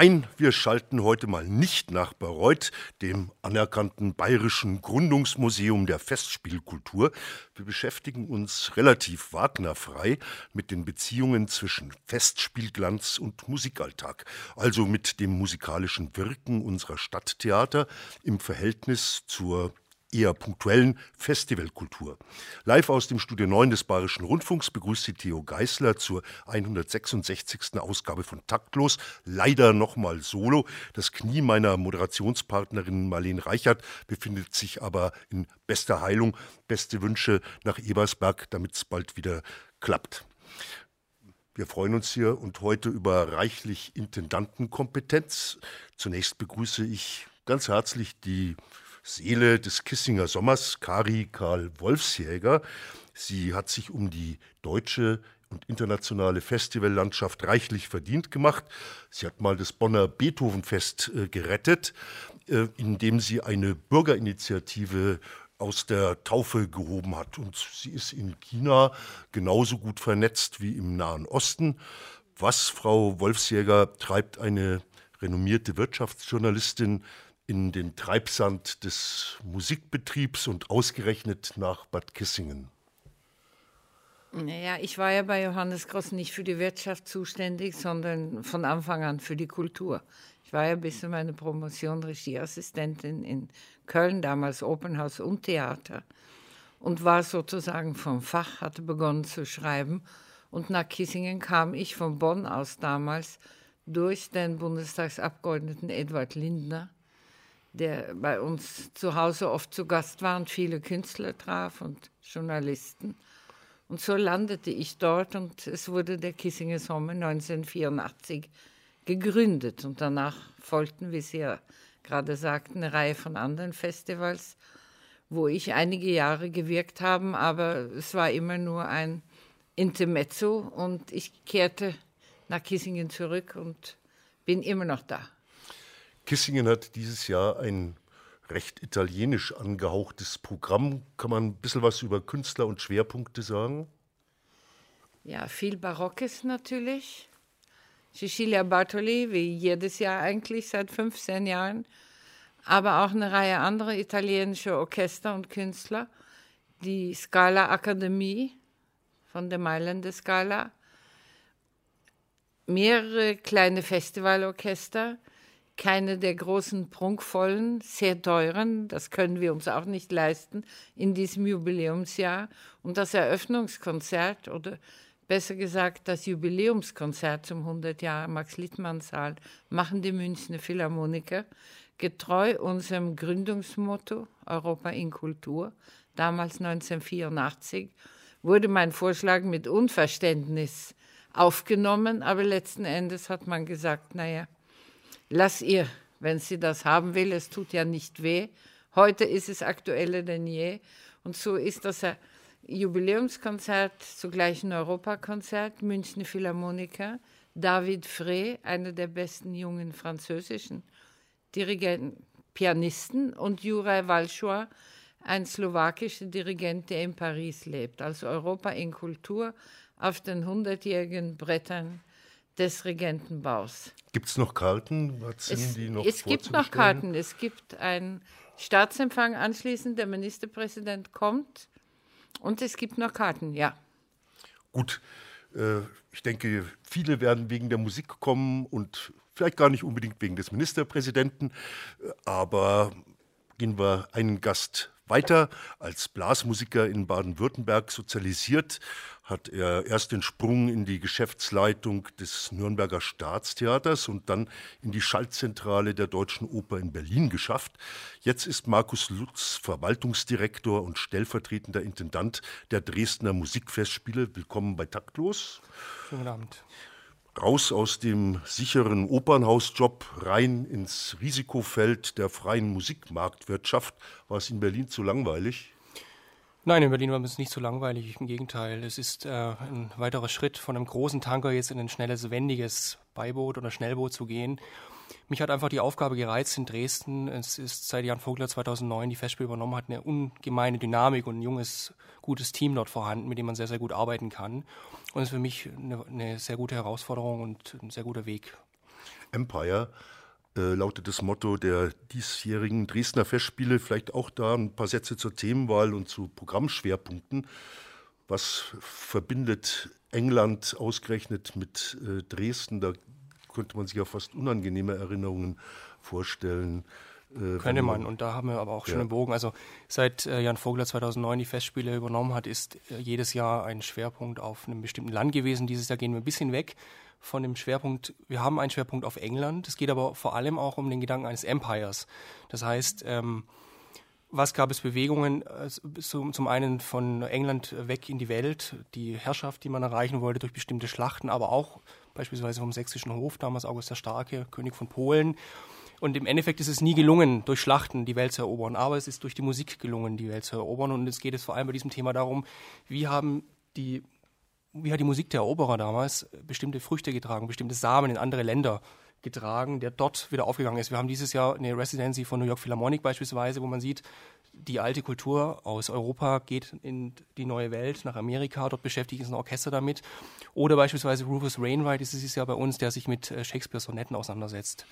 Nein, wir schalten heute mal nicht nach Bayreuth, dem anerkannten bayerischen Gründungsmuseum der Festspielkultur. Wir beschäftigen uns relativ wagnerfrei mit den Beziehungen zwischen Festspielglanz und Musikalltag, also mit dem musikalischen Wirken unserer Stadttheater im Verhältnis zur eher punktuellen Festivalkultur. Live aus dem Studio 9 des Bayerischen Rundfunks begrüßt sie Theo Geißler zur 166. Ausgabe von Taktlos. Leider nochmal solo. Das Knie meiner Moderationspartnerin Marlene Reichert befindet sich aber in bester Heilung. Beste Wünsche nach Ebersberg, damit es bald wieder klappt. Wir freuen uns hier und heute über reichlich Intendantenkompetenz. Zunächst begrüße ich ganz herzlich die Seele des Kissinger Sommers, Kari Karl Wolfsjäger. Sie hat sich um die deutsche und internationale Festivallandschaft reichlich verdient gemacht. Sie hat mal das Bonner Beethovenfest äh, gerettet, äh, indem sie eine Bürgerinitiative aus der Taufe gehoben hat. Und sie ist in China genauso gut vernetzt wie im Nahen Osten. Was, Frau Wolfsjäger, treibt eine renommierte Wirtschaftsjournalistin in den Treibsand des Musikbetriebs und ausgerechnet nach Bad Kissingen? Naja, ich war ja bei Johannes Gross nicht für die Wirtschaft zuständig, sondern von Anfang an für die Kultur. Ich war ja bis zu meiner Promotion Regieassistentin in Köln, damals Opernhaus und Theater. Und war sozusagen vom Fach, hatte begonnen zu schreiben. Und nach Kissingen kam ich von Bonn aus damals durch den Bundestagsabgeordneten Edward Lindner der bei uns zu Hause oft zu Gast war und viele Künstler traf und Journalisten. Und so landete ich dort und es wurde der Kissinger Sommer 1984 gegründet. Und danach folgten, wie Sie ja gerade sagten, eine Reihe von anderen Festivals, wo ich einige Jahre gewirkt habe, aber es war immer nur ein Intermezzo und ich kehrte nach Kissingen zurück und bin immer noch da. Kissingen hat dieses Jahr ein recht italienisch angehauchtes Programm. Kann man ein bisschen was über Künstler und Schwerpunkte sagen? Ja, viel Barockes natürlich. Cecilia Bartoli, wie jedes Jahr eigentlich seit 15 Jahren. Aber auch eine Reihe anderer italienischer Orchester und Künstler. Die Scala Akademie von der Mailänder Scala. Mehrere kleine Festivalorchester keine der großen, prunkvollen, sehr teuren, das können wir uns auch nicht leisten in diesem Jubiläumsjahr. Und das Eröffnungskonzert oder besser gesagt das Jubiläumskonzert zum 100 Jahre Max-Littmann-Saal machen die Münchner Philharmoniker getreu unserem Gründungsmotto Europa in Kultur, damals 1984, wurde mein Vorschlag mit Unverständnis aufgenommen, aber letzten Endes hat man gesagt, naja, lass ihr, wenn sie das haben will, es tut ja nicht weh. Heute ist es aktueller denn je. Und so ist das ein Jubiläumskonzert, zugleich ein Europakonzert, Münchner Philharmoniker, David Frey, einer der besten jungen französischen Dirigenten, Pianisten, und Juraj Walschua, ein slowakischer Dirigent, der in Paris lebt. Also Europa in Kultur auf den hundertjährigen Brettern des Regentenbaus. Gibt es noch Karten? es, noch es gibt noch Karten. Es gibt einen Staatsempfang anschließend. Der Ministerpräsident kommt und es gibt noch Karten, ja. Gut, äh, ich denke, viele werden wegen der Musik kommen und vielleicht gar nicht unbedingt wegen des Ministerpräsidenten. Aber gehen wir einen Gast weiter. Als Blasmusiker in Baden-Württemberg sozialisiert, hat er erst den Sprung in die Geschäftsleitung des Nürnberger Staatstheaters und dann in die Schaltzentrale der Deutschen Oper in Berlin geschafft. Jetzt ist Markus Lutz Verwaltungsdirektor und stellvertretender Intendant der Dresdner Musikfestspiele. Willkommen bei Taktlos. Schönen Abend. raus aus dem sicheren Opernhausjob rein ins Risikofeld der freien Musikmarktwirtschaft. War es in Berlin zu langweilig? Nein, in Berlin war es nicht so langweilig. Im Gegenteil, es ist äh, ein weiterer Schritt von einem großen Tanker jetzt in ein schnelles, wendiges Beiboot oder Schnellboot zu gehen. Mich hat einfach die Aufgabe gereizt in Dresden. Es ist seit Jan Vogler 2009 die Festspiel übernommen hat, eine ungemeine Dynamik und ein junges, gutes Team dort vorhanden, mit dem man sehr, sehr gut arbeiten kann. Und es ist für mich eine, eine sehr gute Herausforderung und ein sehr guter Weg. Empire äh, lautet das Motto der diesjährigen Dresdner Festspiele. Vielleicht auch da ein paar Sätze zur Themenwahl und zu Programmschwerpunkten. Was verbindet England ausgerechnet mit äh, Dresden? Da könnte man sich ja fast unangenehme Erinnerungen vorstellen. Äh, Könnte man, und da haben wir aber auch schon ja. einen Bogen. Also seit äh, Jan Vogler 2009 die Festspiele übernommen hat, ist äh, jedes Jahr ein Schwerpunkt auf einem bestimmten Land gewesen. Dieses Jahr gehen wir ein bisschen weg von dem Schwerpunkt, wir haben einen Schwerpunkt auf England. Es geht aber vor allem auch um den Gedanken eines Empires. Das heißt, ähm, was gab es Bewegungen äh, zum, einen von England weg in die Welt, die Herrschaft, die man erreichen wollte durch bestimmte Schlachten, aber auch beispielsweise vom sächsischen Hof, damals August der Starke, König von Polen. Und im Endeffekt ist es nie gelungen, durch Schlachten die Welt zu erobern, aber es ist durch die Musik gelungen, die Welt zu erobern. Und es geht es vor allem bei diesem Thema darum, wie haben die, wie hat die Musik der Eroberer damals bestimmte Früchte getragen, bestimmte Samen in andere Länder getragen, der dort wieder aufgegangen ist. Wir haben dieses Jahr eine Residency von New York Philharmonic beispielsweise, wo man sieht, die alte Kultur aus Europa geht in die neue Welt, nach Amerika, dort beschäftigt sich ein Orchester damit. Oder beispielsweise Rufus Wainwright ist es ja bei uns, der sich mit äh, Shakespeare-Sonetten auseinandersetzt.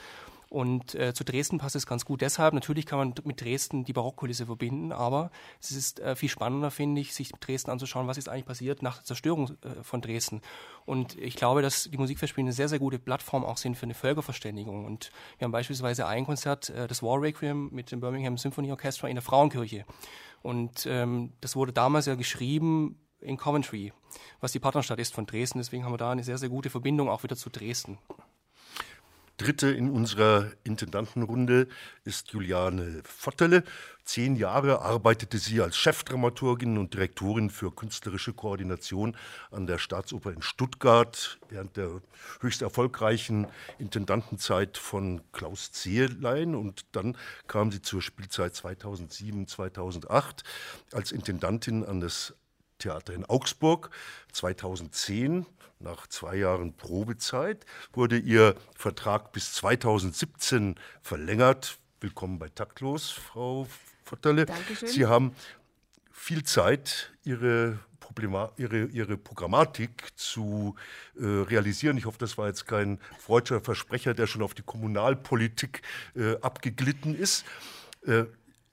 Und äh, zu Dresden passt es ganz gut. Deshalb, natürlich kann man mit Dresden die Barockkulisse verbinden, aber es ist äh, viel spannender, finde ich, sich Dresden anzuschauen, was ist eigentlich passiert nach der Zerstörung äh, von Dresden. Und ich glaube, dass die Musikfestspiele eine sehr, sehr gute Plattform auch sind für eine Völkerverständigung. Und wir haben beispielsweise ein Konzert, äh, das War Requiem mit dem Birmingham Symphony Orchestra in der Frauenkirche. Und ähm, das wurde damals ja geschrieben in Coventry, was die Partnerstadt ist von Dresden. Deswegen haben wir da eine sehr, sehr gute Verbindung auch wieder zu Dresden. Dritte in unserer Intendantenrunde ist Juliane Votterle. Zehn Jahre arbeitete sie als Chefdramaturgin und Direktorin für künstlerische Koordination an der Staatsoper in Stuttgart während der höchst erfolgreichen Intendantenzeit von Klaus Zehlein. Und dann kam sie zur Spielzeit 2007, 2008 als Intendantin an das Theater in Augsburg 2010 nach zwei Jahren Probezeit wurde ihr Vertrag bis 2017 verlängert. Willkommen bei Taktlos, Frau Votterle. Dankeschön. Sie haben viel Zeit, Ihre, Problema ihre, ihre Programmatik zu äh, realisieren. Ich hoffe, das war jetzt kein freudscher Versprecher, der schon auf die Kommunalpolitik äh, abgeglitten ist. Äh,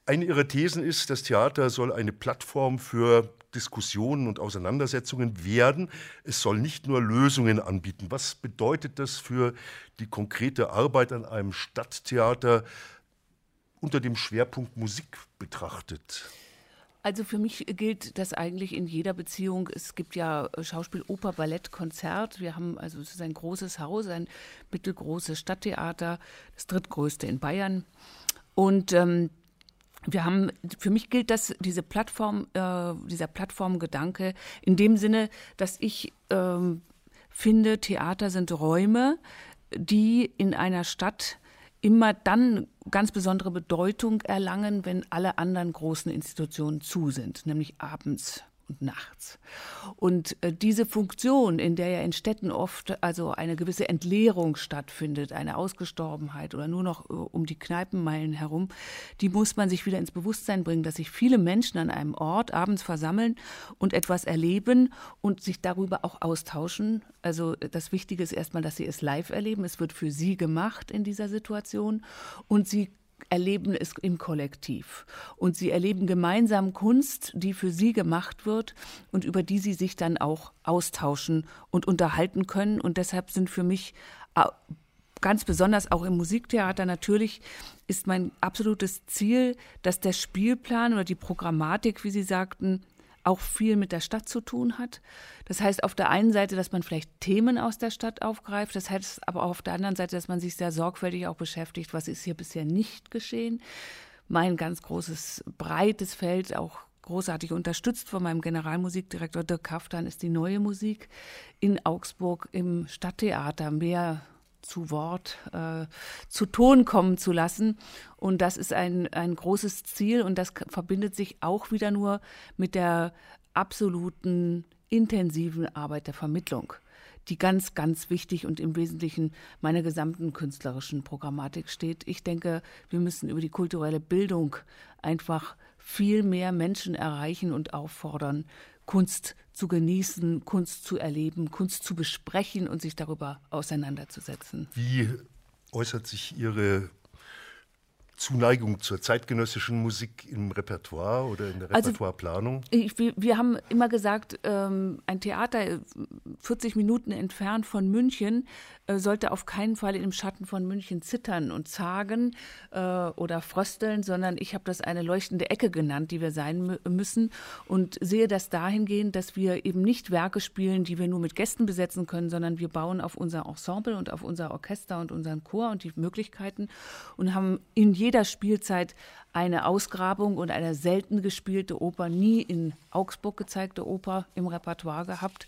eine ihrer Thesen ist, das Theater soll eine Plattform für Diskussionen und Auseinandersetzungen werden. Es soll nicht nur Lösungen anbieten. Was bedeutet das für die konkrete Arbeit an einem Stadttheater unter dem Schwerpunkt Musik betrachtet? Also für mich gilt das eigentlich in jeder Beziehung. Es gibt ja Schauspiel, Oper, Ballett, Konzert. Wir haben also es ist ein großes Haus, ein mittelgroßes Stadttheater, das drittgrößte in Bayern. Und ähm, wir haben, für mich gilt das, diese Plattform, äh, dieser Plattformgedanke in dem Sinne, dass ich ähm, finde, Theater sind Räume, die in einer Stadt immer dann ganz besondere Bedeutung erlangen, wenn alle anderen großen Institutionen zu sind, nämlich abends und nachts. Und äh, diese Funktion, in der ja in Städten oft also eine gewisse Entleerung stattfindet, eine Ausgestorbenheit oder nur noch äh, um die Kneipenmeilen herum, die muss man sich wieder ins Bewusstsein bringen, dass sich viele Menschen an einem Ort abends versammeln und etwas erleben und sich darüber auch austauschen. Also das Wichtige ist erstmal, dass sie es live erleben. Es wird für sie gemacht in dieser Situation und sie erleben es im Kollektiv. Und sie erleben gemeinsam Kunst, die für sie gemacht wird und über die sie sich dann auch austauschen und unterhalten können. Und deshalb sind für mich ganz besonders auch im Musiktheater natürlich ist mein absolutes Ziel, dass der Spielplan oder die Programmatik, wie Sie sagten, auch viel mit der Stadt zu tun hat. Das heißt auf der einen Seite, dass man vielleicht Themen aus der Stadt aufgreift, das heißt aber auch auf der anderen Seite, dass man sich sehr sorgfältig auch beschäftigt, was ist hier bisher nicht geschehen. Mein ganz großes, breites Feld, auch großartig unterstützt von meinem Generalmusikdirektor Dirk Kaftan, ist die neue Musik in Augsburg im Stadttheater mehr zu Wort, äh, zu Ton kommen zu lassen. Und das ist ein, ein großes Ziel und das verbindet sich auch wieder nur mit der absoluten intensiven Arbeit der Vermittlung, die ganz, ganz wichtig und im Wesentlichen meiner gesamten künstlerischen Programmatik steht. Ich denke, wir müssen über die kulturelle Bildung einfach viel mehr Menschen erreichen und auffordern, Kunst zu genießen, Kunst zu erleben, Kunst zu besprechen und sich darüber auseinanderzusetzen. Wie äußert sich Ihre Zuneigung zur zeitgenössischen Musik im Repertoire oder in der also, Repertoireplanung? Also, wir, wir, haben immer gesagt, ähm, ein Theater 40 Minuten entfernt von München äh, sollte auf keinen Fall im Schatten von München zittern und zagen äh, oder frösteln, sondern ich habe das eine leuchtende Ecke genannt, die wir sein müssen und sehe das dahingehend, dass wir eben nicht Werke spielen, die wir nur mit Gästen besetzen können, sondern wir bauen auf unser Ensemble und auf unser Orchester und unseren Chor und die Möglichkeiten und haben in jeder Spielzeit eine Ausgrabung und eine selten gespielte Oper, nie in Augsburg gezeigte Oper im Repertoire gehabt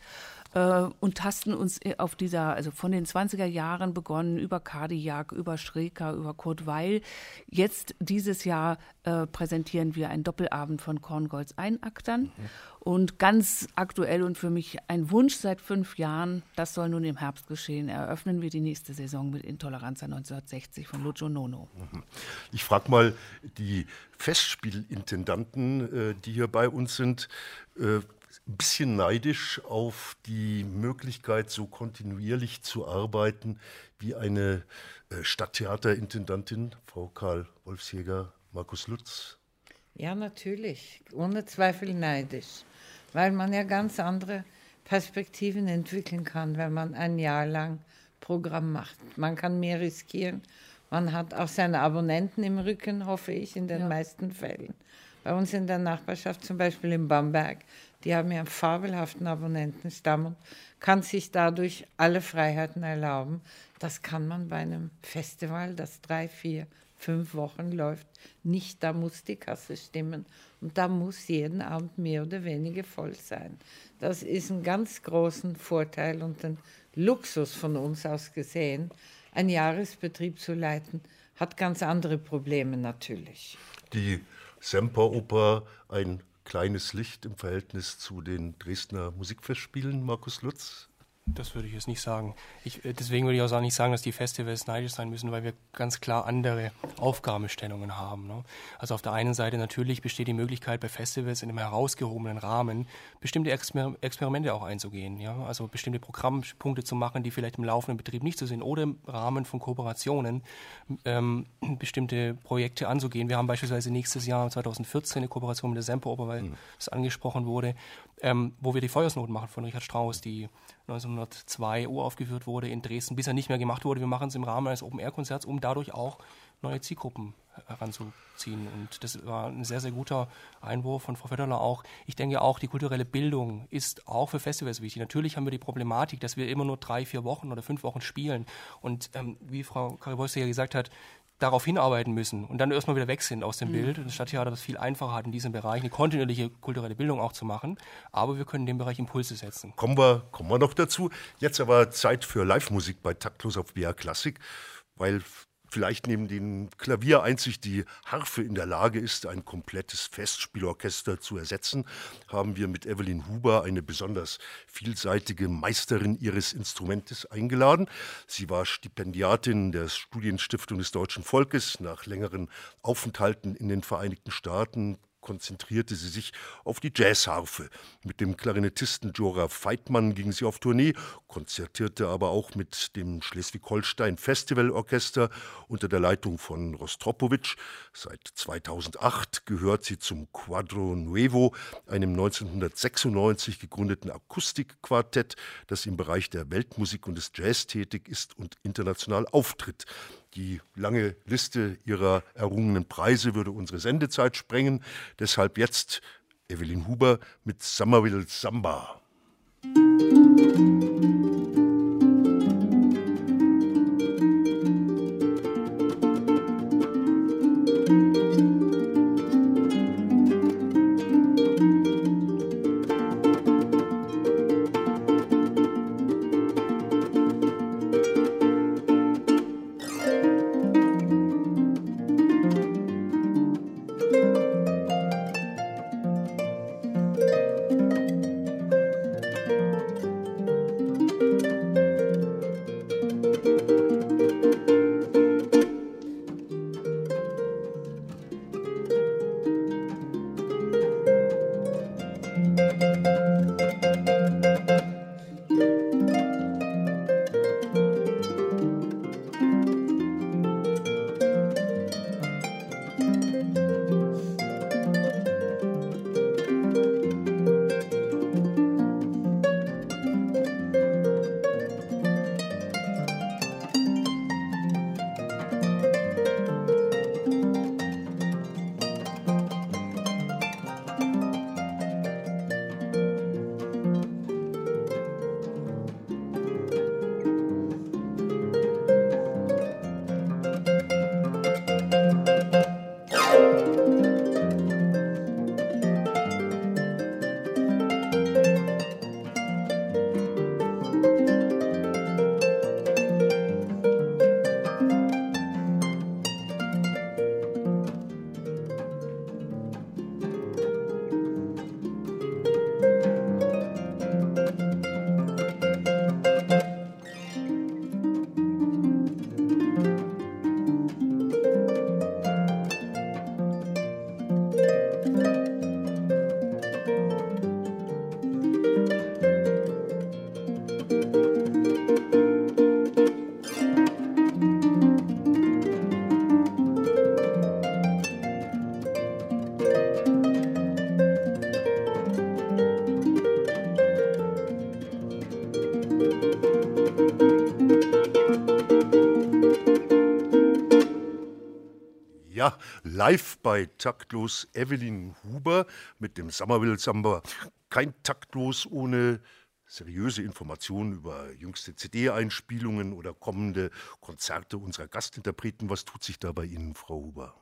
und tasten uns auf dieser, also von den 20er Jahren begonnen, über Kadiak, über Schreker, über Kurt Weil. Jetzt dieses Jahr äh, präsentieren wir einen Doppelabend von Korngolds Einaktern. Mhm. Und ganz aktuell und für mich ein Wunsch seit fünf Jahren, das soll nun im Herbst geschehen, eröffnen wir die nächste Saison mit Intoleranza 1960 von Lucio Nono. Mhm. Ich frage mal die Festspielintendanten, äh, die hier bei uns sind, äh, ein bisschen neidisch auf die Möglichkeit, so kontinuierlich zu arbeiten wie eine äh, Stadttheaterintendantin, Frau Karl Wolfsjäger, Markus Lutz? Ja, natürlich, ohne Zweifel neidisch, weil man ja ganz andere Perspektiven entwickeln kann, wenn man ein Jahr lang Programm macht. Man kann mehr riskieren. Man hat auch seine Abonnenten im Rücken, hoffe ich, in den ja. meisten Fällen. Bei uns in der Nachbarschaft, zum Beispiel in Bamberg, die haben ja einen fabelhaften Abonnentenstamm und kann sich dadurch alle Freiheiten erlauben. Das kann man bei einem Festival, das drei, vier, fünf Wochen läuft, nicht. Da muss die Kasse stimmen und da muss jeden Abend mehr oder weniger voll sein. Das ist ein ganz großen Vorteil und ein Luxus von uns aus gesehen. Ein Jahresbetrieb zu leiten, hat ganz andere Probleme natürlich. Die Semperoper, ein kleines Licht im Verhältnis zu den Dresdner Musikfestspielen, Markus Lutz? Das würde ich jetzt nicht sagen. Ich, äh, deswegen würde ich auch nicht sagen, dass die Festivals neidisch sein müssen, weil wir ganz klar andere Aufgabenstellungen haben. Ne? Also auf der einen Seite natürlich besteht die Möglichkeit, bei Festivals in einem herausgehobenen Rahmen bestimmte Exper Experimente auch einzugehen. Ja? Also bestimmte Programmpunkte zu machen, die vielleicht im laufenden Betrieb nicht so sind oder im Rahmen von Kooperationen ähm, bestimmte Projekte anzugehen. Wir haben beispielsweise nächstes Jahr 2014 eine Kooperation mit der Semperoper, weil mhm. das angesprochen wurde, ähm, wo wir die Feuersnoten machen von Richard Strauss, die 1902 uraufgeführt wurde in Dresden, bisher nicht mehr gemacht wurde. Wir machen es im Rahmen eines Open-Air-Konzerts, um dadurch auch neue Zielgruppen heranzuziehen. Und das war ein sehr, sehr guter Einwurf von Frau Federler auch. Ich denke auch, die kulturelle Bildung ist auch für Festivals wichtig. Natürlich haben wir die Problematik, dass wir immer nur drei, vier Wochen oder fünf Wochen spielen. Und ähm, wie Frau Karibolste ja gesagt hat, darauf hinarbeiten müssen und dann erstmal wieder weg sind aus dem mhm. Bild. Und das Stadttheater das viel einfacher hat, in diesem Bereich eine kontinuierliche kulturelle Bildung auch zu machen. Aber wir können in dem Bereich Impulse setzen. Kommen wir, kommen wir noch dazu. Jetzt aber Zeit für Live-Musik bei Taktlos auf BR Klassik, weil vielleicht neben dem Klavier einzig die Harfe in der Lage ist, ein komplettes Festspielorchester zu ersetzen, haben wir mit Evelyn Huber eine besonders vielseitige Meisterin ihres Instrumentes eingeladen. Sie war Stipendiatin der Studienstiftung des deutschen Volkes nach längeren Aufenthalten in den Vereinigten Staaten, konzentrierte sie sich auf die Jazzharfe. Mit dem Klarinettisten Jora Feitmann ging sie auf Tournee, konzertierte aber auch mit dem Schleswig-Holstein Festivalorchester unter der Leitung von Rostropowitsch. Seit 2008 gehört sie zum Quadro Nuevo, einem 1996 gegründeten Akustikquartett, das im Bereich der Weltmusik und des Jazz tätig ist und international auftritt. Die lange Liste ihrer errungenen Preise würde unsere Sendezeit sprengen. Deshalb jetzt Evelyn Huber mit Somerville Samba. Musik bei Taktlos Evelyn Huber mit dem Summerville Samba. Kein Taktlos ohne seriöse Informationen über jüngste CD-Einspielungen oder kommende Konzerte unserer Gastinterpreten. Was tut sich da bei Ihnen, Frau Huber?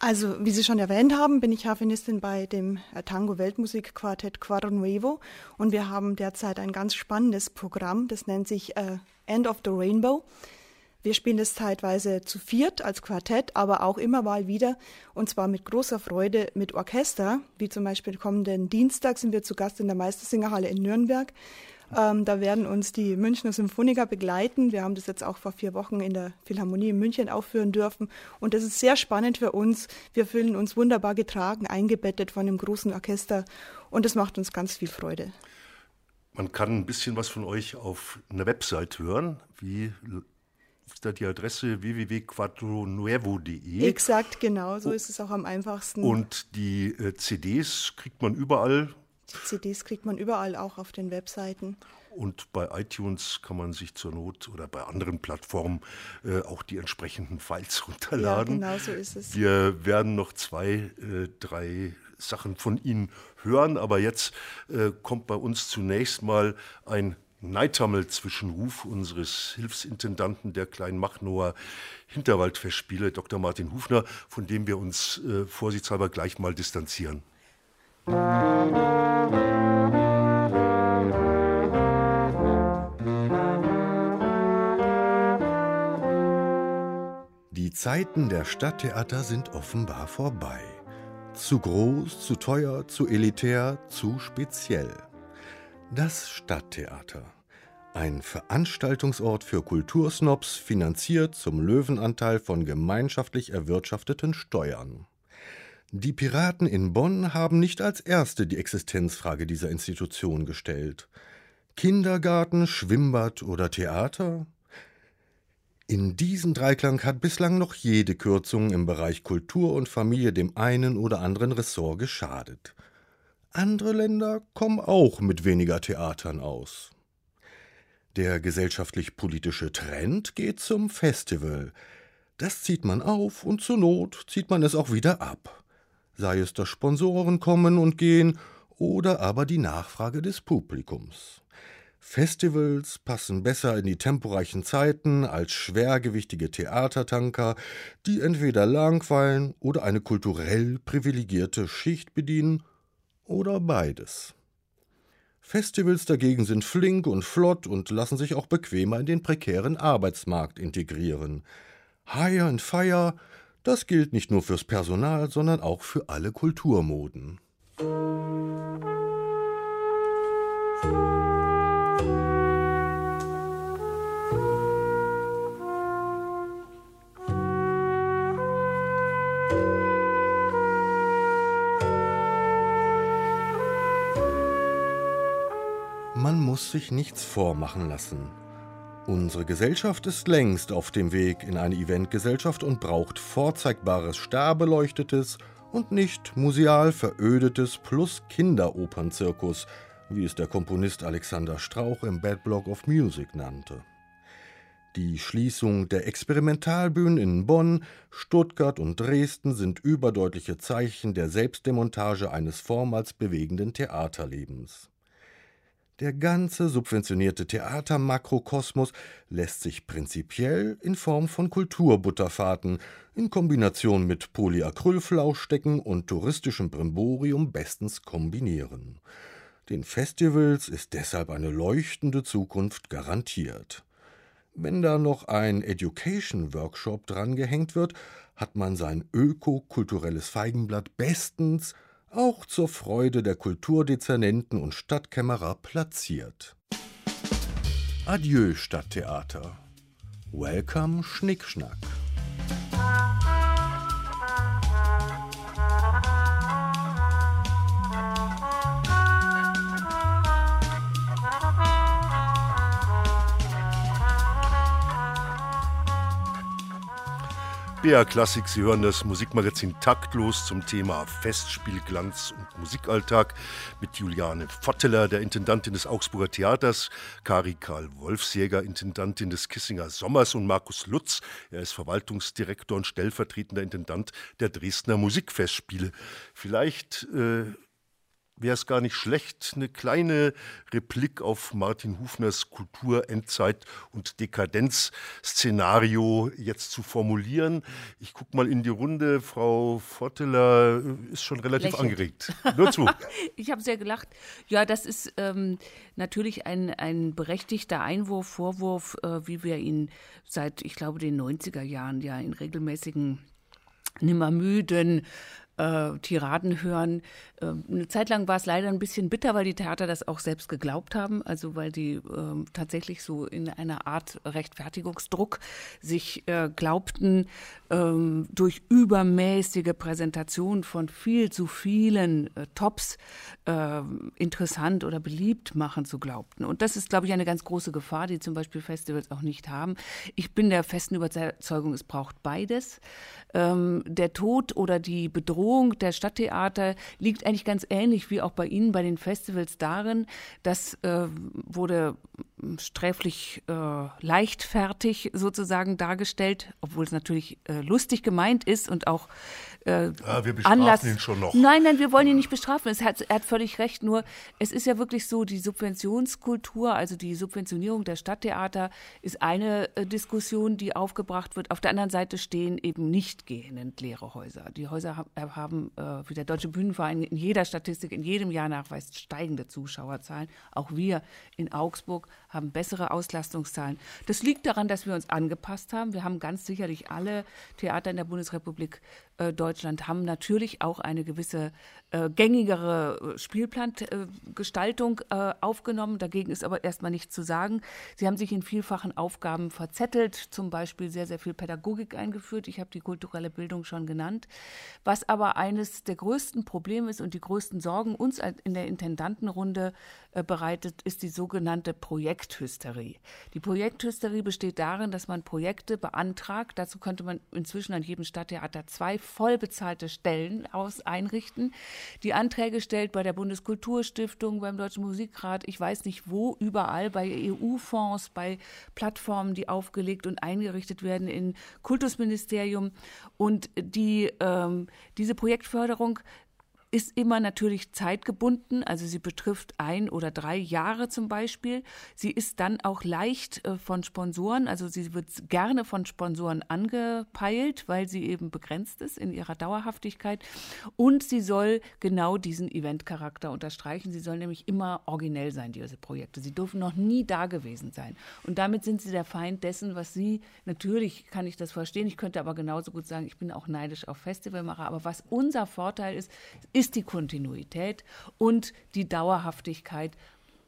Also, wie Sie schon erwähnt haben, bin ich Harfenistin bei dem Tango Weltmusikquartett Quarto Nuevo und wir haben derzeit ein ganz spannendes Programm, das nennt sich äh, End of the Rainbow. Wir spielen es zeitweise zu viert als Quartett, aber auch immer mal wieder und zwar mit großer Freude mit Orchester, wie zum Beispiel kommenden Dienstag sind wir zu Gast in der Meistersingerhalle in Nürnberg ähm, da werden uns die Münchner Symphoniker begleiten. Wir haben das jetzt auch vor vier Wochen in der Philharmonie in München aufführen dürfen. Und das ist sehr spannend für uns. Wir fühlen uns wunderbar getragen, eingebettet von dem großen Orchester. Und das macht uns ganz viel Freude. Man kann ein bisschen was von euch auf einer Website hören. Wie ist da die Adresse www.quattronuevo.de. Exakt, genau, so ist es auch am einfachsten. Und die äh, CDs kriegt man überall die CDs kriegt man überall auch auf den Webseiten. Und bei iTunes kann man sich zur Not oder bei anderen Plattformen äh, auch die entsprechenden Files runterladen. Ja, genau so ist es. Wir werden noch zwei, äh, drei Sachen von Ihnen hören, aber jetzt äh, kommt bei uns zunächst mal ein Neidhammel-Zwischenruf unseres Hilfsintendanten der kleinen Machnower Hinterwaldfestspiele, Dr. Martin Hufner, von dem wir uns äh, vorsichtshalber gleich mal distanzieren. Die Zeiten der Stadttheater sind offenbar vorbei. Zu groß, zu teuer, zu elitär, zu speziell. Das Stadttheater. Ein Veranstaltungsort für Kultursnobs, finanziert zum Löwenanteil von gemeinschaftlich erwirtschafteten Steuern. Die Piraten in Bonn haben nicht als erste die Existenzfrage dieser Institution gestellt. Kindergarten, Schwimmbad oder Theater? In diesen Dreiklang hat bislang noch jede Kürzung im Bereich Kultur und Familie dem einen oder anderen Ressort geschadet. Andere Länder kommen auch mit weniger Theatern aus. Der gesellschaftlich-politische Trend geht zum Festival. Das zieht man auf und zur Not zieht man es auch wieder ab sei es dass Sponsoren kommen und gehen oder aber die Nachfrage des Publikums. Festivals passen besser in die temporeichen Zeiten als schwergewichtige Theatertanker, die entweder langweilen oder eine kulturell privilegierte Schicht bedienen oder beides. Festivals dagegen sind flink und flott und lassen sich auch bequemer in den prekären Arbeitsmarkt integrieren. Hire and Fire das gilt nicht nur fürs Personal, sondern auch für alle Kulturmoden. Muss sich nichts vormachen lassen. Unsere Gesellschaft ist längst auf dem Weg in eine Eventgesellschaft und braucht vorzeigbares Starbeleuchtetes und nicht museal verödetes plus Kinderopernzirkus, wie es der Komponist Alexander Strauch im Bad Block of Music nannte. Die Schließung der Experimentalbühnen in Bonn, Stuttgart und Dresden sind überdeutliche Zeichen der Selbstdemontage eines vormals bewegenden Theaterlebens. Der ganze subventionierte Theatermakrokosmos lässt sich prinzipiell in Form von Kulturbutterfahrten in Kombination mit Polyacrylflauschdecken und touristischem Brimborium bestens kombinieren. Den Festivals ist deshalb eine leuchtende Zukunft garantiert. Wenn da noch ein Education Workshop drangehängt wird, hat man sein ökokulturelles Feigenblatt bestens auch zur Freude der Kulturdezernenten und Stadtkämmerer platziert. Adieu Stadttheater. Welcome Schnickschnack. BR Klassik, Sie hören das Musikmagazin Taktlos zum Thema Festspielglanz und Musikalltag mit Juliane Votteler, der Intendantin des Augsburger Theaters, Kari Karl Wolfsjäger, Intendantin des Kissinger Sommers und Markus Lutz, er ist Verwaltungsdirektor und stellvertretender Intendant der Dresdner Musikfestspiele. Vielleicht äh, wäre es gar nicht schlecht, eine kleine Replik auf Martin Hufners Kultur, Endzeit und Dekadenz-Szenario jetzt zu formulieren. Ich gucke mal in die Runde. Frau Votteler ist schon relativ Lächelt. angeregt. Nur zu. ich habe sehr gelacht. Ja, das ist ähm, natürlich ein, ein berechtigter Einwurf, Vorwurf, äh, wie wir ihn seit, ich glaube, den 90er Jahren ja in regelmäßigen nimmermüden äh, Tiraden hören. Äh, eine Zeit lang war es leider ein bisschen bitter, weil die Theater das auch selbst geglaubt haben, also weil die äh, tatsächlich so in einer Art Rechtfertigungsdruck sich äh, glaubten, ähm, durch übermäßige Präsentation von viel zu vielen äh, Tops äh, interessant oder beliebt machen zu glaubten. Und das ist, glaube ich, eine ganz große Gefahr, die zum Beispiel Festivals auch nicht haben. Ich bin der festen Überzeugung, es braucht beides. Ähm, der Tod oder die Bedrohung der Stadttheater liegt eigentlich ganz ähnlich wie auch bei Ihnen bei den Festivals darin, das äh, wurde sträflich äh, leichtfertig sozusagen dargestellt, obwohl es natürlich äh, lustig gemeint ist und auch äh, ja, wir bestrafen Anlass. ihn schon noch. Nein, nein, wir wollen ihn nicht bestrafen. Es hat, er hat völlig recht. Nur es ist ja wirklich so, die Subventionskultur, also die Subventionierung der Stadttheater, ist eine äh, Diskussion, die aufgebracht wird. Auf der anderen Seite stehen eben nicht gehend leere Häuser. Die Häuser haben, haben äh, wie der Deutsche Bühnenverein in jeder Statistik in jedem Jahr nachweist, steigende Zuschauerzahlen. Auch wir in Augsburg haben bessere Auslastungszahlen. Das liegt daran, dass wir uns angepasst haben. Wir haben ganz sicherlich alle Theater in der Bundesrepublik Deutschland haben natürlich auch eine gewisse äh, gängigere äh, Spielplangestaltung äh, aufgenommen. Dagegen ist aber erstmal nichts zu sagen. Sie haben sich in vielfachen Aufgaben verzettelt, zum Beispiel sehr, sehr viel Pädagogik eingeführt. Ich habe die kulturelle Bildung schon genannt. Was aber eines der größten Probleme ist und die größten Sorgen uns in der Intendantenrunde äh, bereitet, ist die sogenannte Projekthysterie. Die Projekthysterie besteht darin, dass man Projekte beantragt. Dazu könnte man inzwischen an jedem Stadttheater zwei vollbezahlte Stellen aus einrichten. Die Anträge stellt bei der Bundeskulturstiftung, beim Deutschen Musikrat, ich weiß nicht wo, überall, bei EU-Fonds, bei Plattformen, die aufgelegt und eingerichtet werden im Kultusministerium. Und die, ähm, diese Projektförderung ist immer natürlich zeitgebunden, also sie betrifft ein oder drei Jahre zum Beispiel. Sie ist dann auch leicht äh, von Sponsoren, also sie wird gerne von Sponsoren angepeilt, weil sie eben begrenzt ist in ihrer Dauerhaftigkeit. Und sie soll genau diesen Eventcharakter unterstreichen. Sie soll nämlich immer originell sein, diese Projekte. Sie dürfen noch nie da gewesen sein. Und damit sind sie der Feind dessen, was sie, natürlich kann ich das verstehen, ich könnte aber genauso gut sagen, ich bin auch neidisch auf Festivalmacher, aber was unser Vorteil ist, ist die Kontinuität und die Dauerhaftigkeit.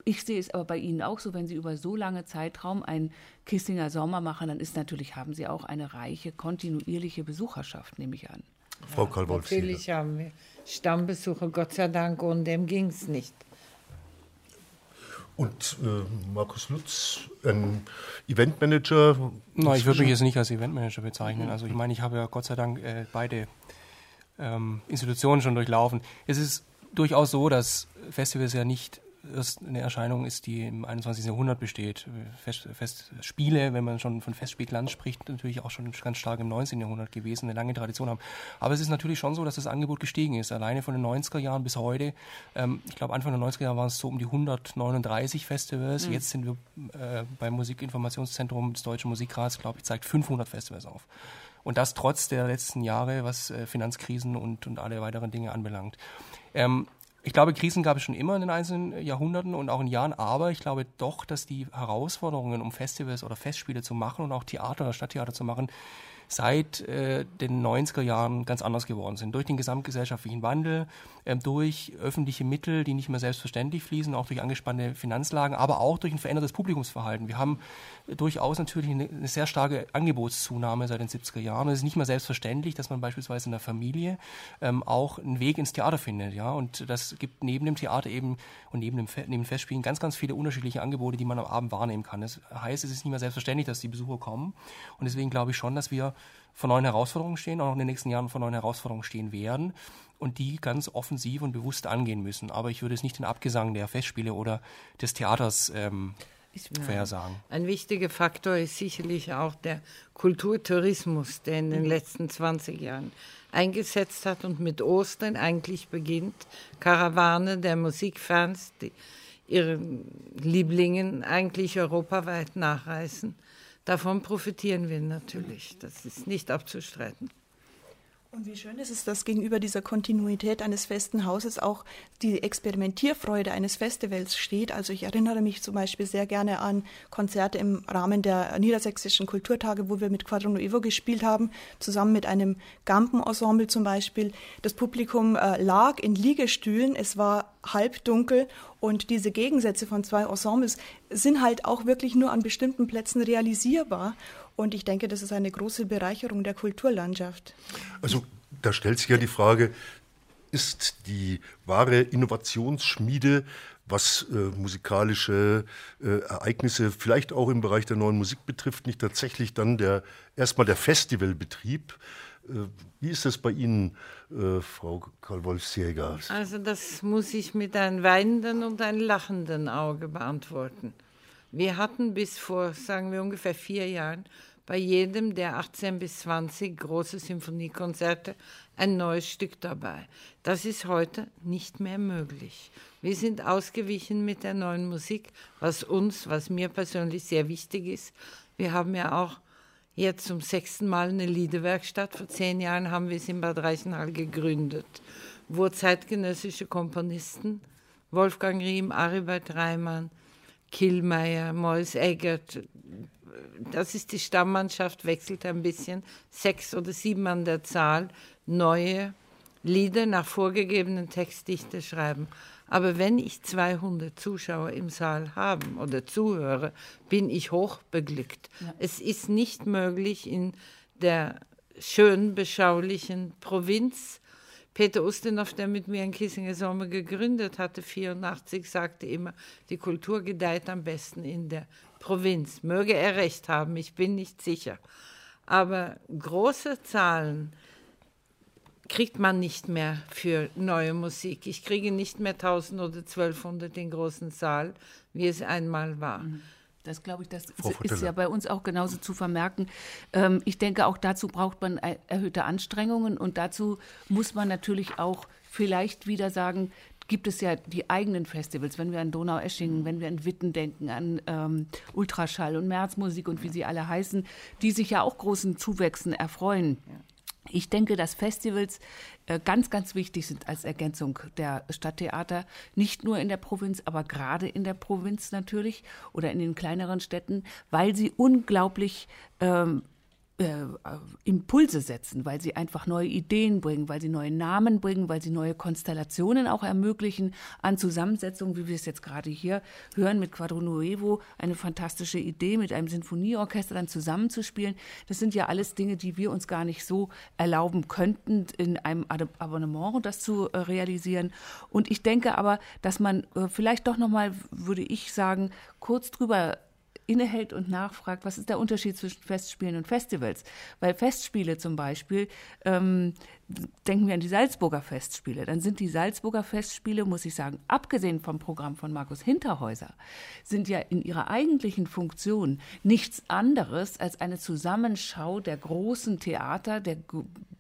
Ich sehe es aber bei Ihnen auch so, wenn Sie über so lange Zeitraum einen Kissinger Sommer machen, dann ist natürlich, haben Sie auch eine reiche, kontinuierliche Besucherschaft, nehme ich an. Frau ja, Natürlich haben wir Stammbesucher, Gott sei Dank, und dem ging es nicht. Und äh, Markus Lutz, ein Eventmanager? Nein, ich würde mich jetzt nicht als Eventmanager bezeichnen. Also ich meine, ich habe ja Gott sei Dank äh, beide ähm, Institutionen schon durchlaufen. Es ist durchaus so, dass Festivals ja nicht erst eine Erscheinung ist, die im 21. Jahrhundert besteht. Fest, Festspiele, wenn man schon von Festspielglanz spricht, natürlich auch schon ganz stark im 19. Jahrhundert gewesen, eine lange Tradition haben. Aber es ist natürlich schon so, dass das Angebot gestiegen ist. Alleine von den 90er Jahren bis heute, ähm, ich glaube Anfang der 90er Jahre waren es so um die 139 Festivals. Mhm. Jetzt sind wir äh, beim Musikinformationszentrum des Deutschen Musikrats, glaube ich, zeigt 500 Festivals auf. Und das trotz der letzten Jahre, was äh, Finanzkrisen und, und alle weiteren Dinge anbelangt. Ähm, ich glaube, Krisen gab es schon immer in den einzelnen Jahrhunderten und auch in Jahren, aber ich glaube doch, dass die Herausforderungen, um Festivals oder Festspiele zu machen und auch Theater oder Stadttheater zu machen, seit äh, den 90er Jahren ganz anders geworden sind. Durch den gesamtgesellschaftlichen Wandel, ähm, durch öffentliche Mittel, die nicht mehr selbstverständlich fließen, auch durch angespannte Finanzlagen, aber auch durch ein verändertes Publikumsverhalten. Wir haben durchaus natürlich eine, eine sehr starke Angebotszunahme seit den 70er Jahren. Es ist nicht mehr selbstverständlich, dass man beispielsweise in der Familie ähm, auch einen Weg ins Theater findet. Ja? Und das gibt neben dem Theater eben und neben dem neben Festspielen ganz, ganz viele unterschiedliche Angebote, die man am Abend wahrnehmen kann. Das heißt, es ist nicht mehr selbstverständlich, dass die Besucher kommen. Und deswegen glaube ich schon, dass wir vor neuen Herausforderungen stehen, auch noch in den nächsten Jahren vor neuen Herausforderungen stehen werden und die ganz offensiv und bewusst angehen müssen. Aber ich würde es nicht den Abgesang der Festspiele oder des Theaters ähm, vorhersagen. Ein wichtiger Faktor ist sicherlich auch der Kulturtourismus, der in den mhm. letzten 20 Jahren eingesetzt hat und mit Ostern eigentlich beginnt. Karawane der Musikfans, die ihren Lieblingen eigentlich europaweit nachreisen. Davon profitieren wir natürlich. Das ist nicht abzustreiten. Und wie schön ist es, dass gegenüber dieser Kontinuität eines festen Hauses auch die Experimentierfreude eines Festivals steht. Also ich erinnere mich zum Beispiel sehr gerne an Konzerte im Rahmen der niedersächsischen Kulturtage, wo wir mit Quadro Evo gespielt haben, zusammen mit einem Gampenensemble zum Beispiel. Das Publikum äh, lag in Liegestühlen, es war halbdunkel und diese Gegensätze von zwei Ensembles sind halt auch wirklich nur an bestimmten Plätzen realisierbar. Und ich denke, das ist eine große Bereicherung der Kulturlandschaft. Also da stellt sich ja die Frage, ist die wahre Innovationsschmiede, was äh, musikalische äh, Ereignisse vielleicht auch im Bereich der neuen Musik betrifft, nicht tatsächlich dann der erstmal der Festivalbetrieb? Äh, wie ist das bei Ihnen, äh, Frau Karl-Wolfsjäger? Also das muss ich mit einem weinenden und einem lachenden Auge beantworten. Wir hatten bis vor, sagen wir, ungefähr vier Jahren bei jedem der 18 bis 20 große Symphoniekonzerte ein neues Stück dabei. Das ist heute nicht mehr möglich. Wir sind ausgewichen mit der neuen Musik, was uns, was mir persönlich sehr wichtig ist. Wir haben ja auch jetzt zum sechsten Mal eine Liederwerkstatt. Vor zehn Jahren haben wir es in Bad Reichenhall gegründet, wo zeitgenössische Komponisten, Wolfgang Riem, Aribert Reimann, Killmeier, Mois Eggert, das ist die Stammmannschaft, wechselt ein bisschen, sechs oder sieben an der Zahl, neue Lieder nach vorgegebenen Textdichte schreiben. Aber wenn ich 200 Zuschauer im Saal habe oder zuhöre, bin ich hochbeglückt. Ja. Es ist nicht möglich in der schön beschaulichen Provinz Peter Ustinov, der mit mir in Kissinger Sommer gegründet hatte, 84, sagte immer, die Kultur gedeiht am besten in der Provinz. Möge er recht haben, ich bin nicht sicher. Aber große Zahlen kriegt man nicht mehr für neue Musik. Ich kriege nicht mehr 1000 oder 1200 in großen Saal, wie es einmal war. Mhm. Das glaube ich, das ist ja bei uns auch genauso zu vermerken. Ähm, ich denke, auch dazu braucht man erhöhte Anstrengungen und dazu muss man natürlich auch vielleicht wieder sagen, gibt es ja die eigenen Festivals, wenn wir an Donau-Eschingen, wenn wir an Witten denken, an ähm, Ultraschall und Märzmusik und wie sie alle heißen, die sich ja auch großen Zuwächsen erfreuen. Ja. Ich denke, dass Festivals äh, ganz, ganz wichtig sind als Ergänzung der Stadttheater, nicht nur in der Provinz, aber gerade in der Provinz natürlich oder in den kleineren Städten, weil sie unglaublich ähm, äh, Impulse setzen, weil sie einfach neue Ideen bringen, weil sie neue Namen bringen, weil sie neue Konstellationen auch ermöglichen an Zusammensetzungen, wie wir es jetzt gerade hier hören mit Quadro Nuevo, eine fantastische Idee mit einem Sinfonieorchester dann zusammenzuspielen. Das sind ja alles Dinge, die wir uns gar nicht so erlauben könnten, in einem Abonnement das zu äh, realisieren. Und ich denke aber, dass man äh, vielleicht doch nochmal, würde ich sagen, kurz drüber innehält und nachfragt, was ist der Unterschied zwischen Festspielen und Festivals? Weil Festspiele zum Beispiel, ähm, denken wir an die Salzburger Festspiele, dann sind die Salzburger Festspiele, muss ich sagen, abgesehen vom Programm von Markus Hinterhäuser, sind ja in ihrer eigentlichen Funktion nichts anderes als eine Zusammenschau der großen Theater, der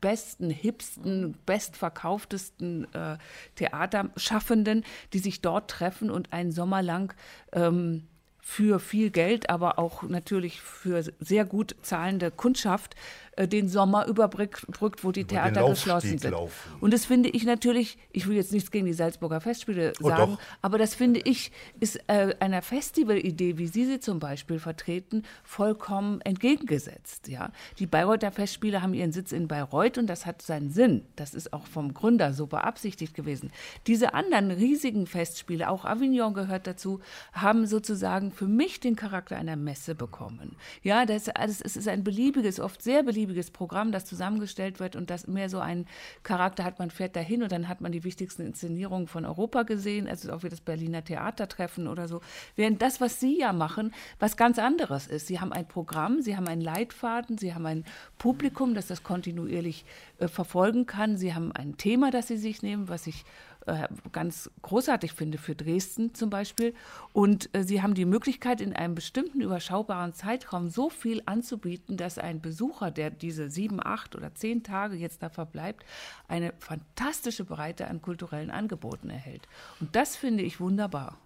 besten, hipsten, bestverkauftesten äh, Theaterschaffenden, die sich dort treffen und einen Sommer lang ähm, für viel Geld, aber auch natürlich für sehr gut zahlende Kundschaft äh, den Sommer überbrückt, wo die Über Theater geschlossen sind. Laufen. Und das finde ich natürlich, ich will jetzt nichts gegen die Salzburger Festspiele oh, sagen, doch. aber das finde ich, ist äh, einer Festivalidee, wie Sie sie zum Beispiel vertreten, vollkommen entgegengesetzt. Ja? Die Bayreuther Festspiele haben ihren Sitz in Bayreuth und das hat seinen Sinn. Das ist auch vom Gründer so beabsichtigt gewesen. Diese anderen riesigen Festspiele, auch Avignon gehört dazu, haben sozusagen für mich den Charakter einer Messe bekommen. Ja, das, also es ist ein beliebiges, oft sehr beliebiges Programm, das zusammengestellt wird und das mehr so einen Charakter hat, man fährt dahin und dann hat man die wichtigsten Inszenierungen von Europa gesehen, also auch wie das Berliner Theatertreffen oder so. Während das, was Sie ja machen, was ganz anderes ist. Sie haben ein Programm, Sie haben einen Leitfaden, Sie haben ein Publikum, das das kontinuierlich äh, verfolgen kann. Sie haben ein Thema, das Sie sich nehmen, was ich äh, ganz großartig finde für Dresden zum Beispiel. Und äh, sie haben die Möglichkeit, in einem bestimmten überschaubaren Zeitraum so viel anzubieten, dass ein Besucher, der diese sieben, acht oder zehn Tage jetzt da verbleibt, eine fantastische Breite an kulturellen Angeboten erhält. Und das finde ich wunderbar.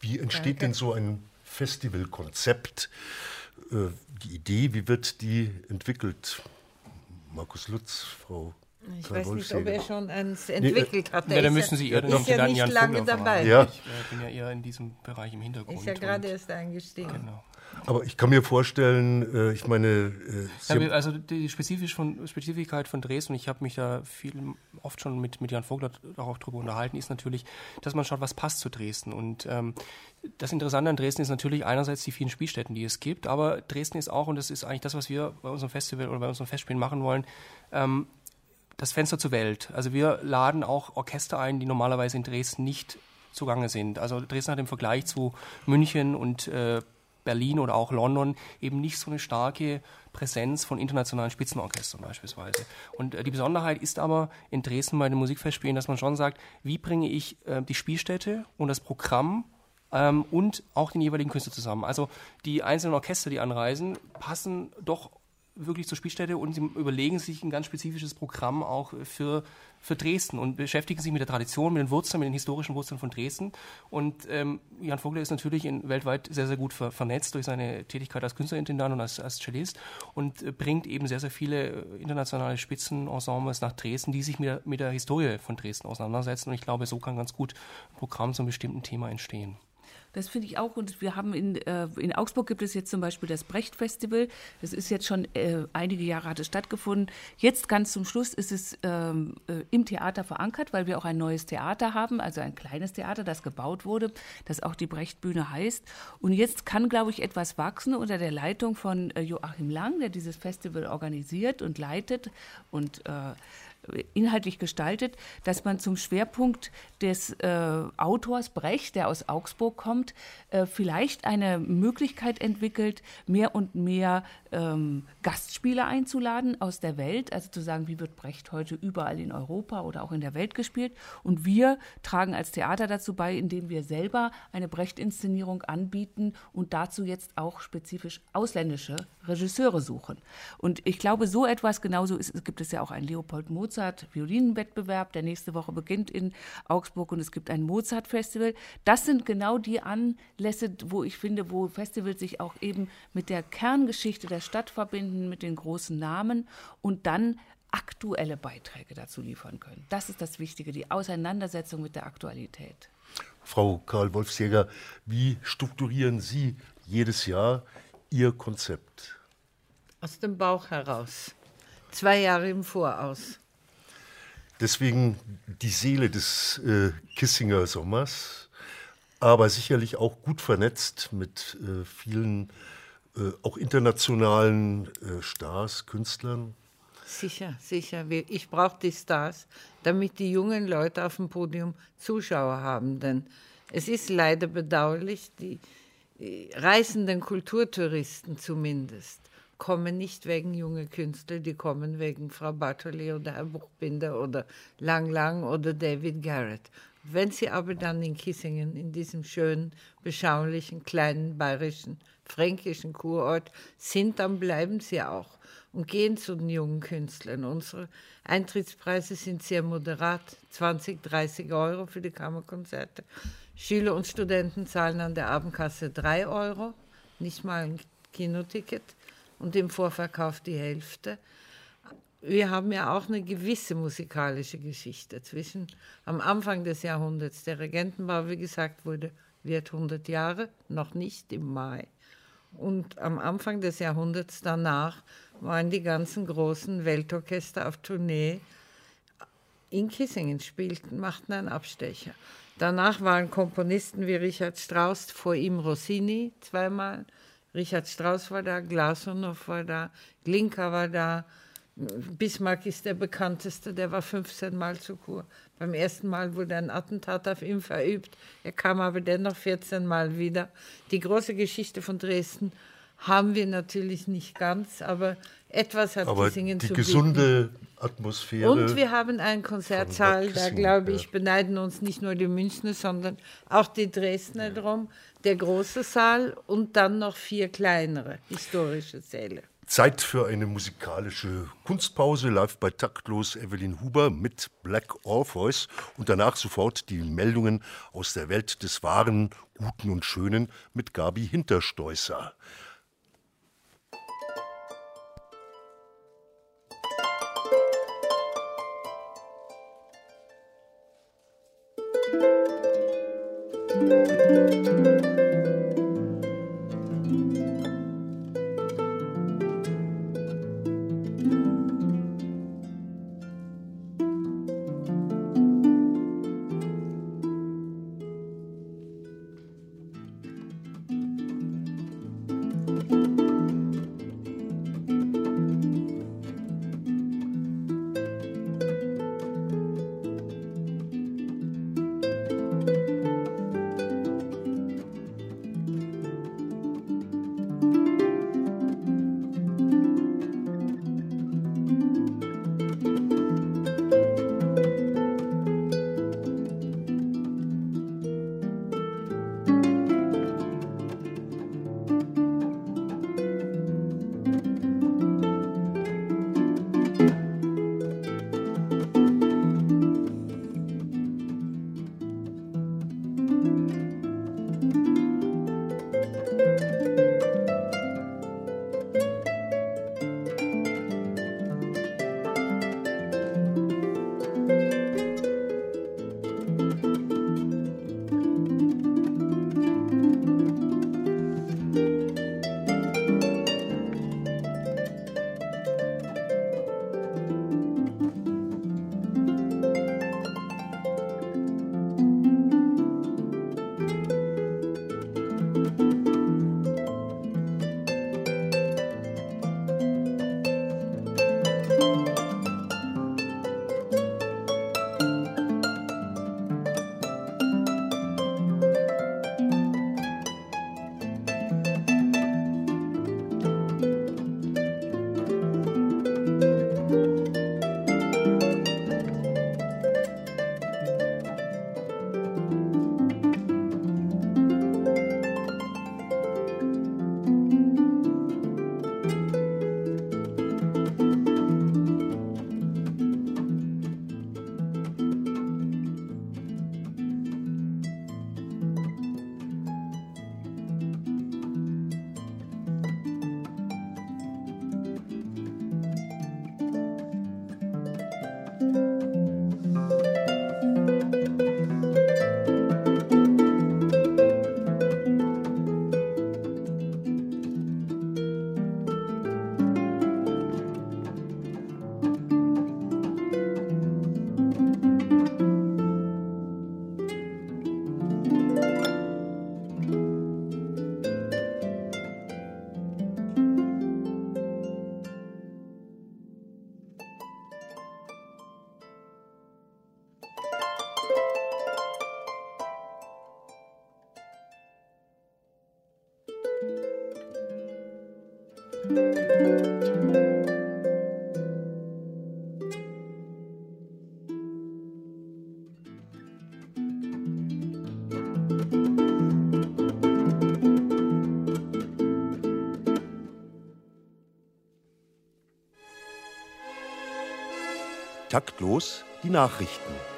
Wie entsteht denn so ein Festivalkonzept? Äh, die Idee, wie wird die entwickelt? Markus Lutz, Frau ich weiß nicht, ob er schon eins entwickelt nee, hat. Ja, dann müssen Sie eher ist ja nicht lange dabei. Ja. Ich äh, bin ja eher in diesem Bereich im Hintergrund. Ist ja gerade erst eingestiegen. Genau. Aber ich kann mir vorstellen, äh, ich meine. Äh, ja, also die spezifisch von, Spezifik von Dresden, ich habe mich da viel oft schon mit, mit Jan Vogler auch drüber unterhalten, ist natürlich, dass man schaut, was passt zu Dresden. Und ähm, das Interessante an Dresden ist natürlich einerseits die vielen Spielstätten, die es gibt, aber Dresden ist auch, und das ist eigentlich das, was wir bei unserem Festival oder bei unseren Festspielen machen wollen, ähm, das Fenster zur Welt. Also wir laden auch Orchester ein, die normalerweise in Dresden nicht zugange sind. Also Dresden hat im Vergleich zu München und äh, Berlin oder auch London eben nicht so eine starke Präsenz von internationalen Spitzenorchestern beispielsweise. Und äh, die Besonderheit ist aber in Dresden bei den Musikfestspielen, dass man schon sagt, wie bringe ich äh, die Spielstätte und das Programm ähm, und auch den jeweiligen Künstler zusammen. Also die einzelnen Orchester, die anreisen, passen doch wirklich zur Spielstätte und sie überlegen sich ein ganz spezifisches Programm auch für, für Dresden und beschäftigen sich mit der Tradition, mit den Wurzeln, mit den historischen Wurzeln von Dresden. Und ähm, Jan Vogler ist natürlich in, weltweit sehr, sehr gut ver vernetzt durch seine Tätigkeit als Künstlerintendant und als, als Cellist und äh, bringt eben sehr, sehr viele äh, internationale Spitzenensembles nach Dresden, die sich mit der, mit der Historie von Dresden auseinandersetzen. Und ich glaube, so kann ganz gut ein Programm zu einem bestimmten Thema entstehen. Das finde ich auch. Und wir haben in, äh, in Augsburg gibt es jetzt zum Beispiel das Brecht-Festival. Das ist jetzt schon äh, einige Jahre hat es stattgefunden. Jetzt ganz zum Schluss ist es ähm, äh, im Theater verankert, weil wir auch ein neues Theater haben, also ein kleines Theater, das gebaut wurde, das auch die Brecht-Bühne heißt. Und jetzt kann, glaube ich, etwas wachsen unter der Leitung von äh, Joachim Lang, der dieses Festival organisiert und leitet und äh, inhaltlich gestaltet, dass man zum Schwerpunkt des äh, Autors Brecht, der aus Augsburg kommt, äh, vielleicht eine Möglichkeit entwickelt, mehr und mehr ähm, Gastspieler einzuladen aus der Welt, also zu sagen, wie wird Brecht heute überall in Europa oder auch in der Welt gespielt. Und wir tragen als Theater dazu bei, indem wir selber eine Brecht-Inszenierung anbieten und dazu jetzt auch spezifisch ausländische Regisseure suchen. Und ich glaube, so etwas genauso ist, gibt es ja auch ein Leopold Mozart Violinenwettbewerb, der nächste Woche beginnt in Augsburg und es gibt ein Mozart Festival. Das sind genau die Anlässe, wo ich finde, wo Festivals sich auch eben mit der Kerngeschichte der Stadt verbinden, mit den großen Namen und dann aktuelle Beiträge dazu liefern können. Das ist das Wichtige, die Auseinandersetzung mit der Aktualität. Frau Karl Wolfsjäger, wie strukturieren Sie jedes Jahr Ihr Konzept? Aus dem Bauch heraus. Zwei Jahre im Voraus. Deswegen die Seele des äh, Kissinger Sommers, aber sicherlich auch gut vernetzt mit äh, vielen äh, auch internationalen äh, Stars, Künstlern. Sicher, sicher. Ich brauche die Stars, damit die jungen Leute auf dem Podium Zuschauer haben. Denn es ist leider bedauerlich, die, reisenden Kulturtouristen zumindest kommen nicht wegen junge Künstler, die kommen wegen Frau Bartoli oder Herr Buchbinder oder Lang Lang oder David Garrett. Wenn sie aber dann in Kissingen, in diesem schönen, beschaulichen, kleinen, bayerischen, fränkischen Kurort sind, dann bleiben sie auch und gehen zu den jungen Künstlern. Unsere Eintrittspreise sind sehr moderat, 20, 30 Euro für die Kammerkonzerte. Schüler und Studenten zahlen an der Abendkasse 3 Euro, nicht mal ein Kinoticket und im Vorverkauf die Hälfte. Wir haben ja auch eine gewisse musikalische Geschichte zwischen am Anfang des Jahrhunderts. Der Regentenbau, wie gesagt, wurde, wird 100 Jahre, noch nicht im Mai. Und am Anfang des Jahrhunderts danach waren die ganzen großen Weltorchester auf Tournee in Kissingen spielten, machten einen Abstecher. Danach waren Komponisten wie Richard Strauss, vor ihm Rossini zweimal. Richard Strauss war da, Glasunow war da, Glinka war da. Bismarck ist der bekannteste, der war 15 Mal zu Kur. Beim ersten Mal wurde ein Attentat auf ihn verübt. Er kam aber dennoch 14 Mal wieder. Die große Geschichte von Dresden haben wir natürlich nicht ganz, aber etwas hat aber Kissingen die zu gesunde Atmosphäre. Und wir haben einen Konzertsaal, da glaube ich, beneiden uns nicht nur die Münchner, sondern auch die Dresdner drum. Der große Saal und dann noch vier kleinere historische Säle. Zeit für eine musikalische Kunstpause. Live bei Taktlos Evelyn Huber mit Black Orpheus und danach sofort die Meldungen aus der Welt des Wahren, Guten und Schönen mit Gabi Hinterstoisser. Taktlos die Nachrichten.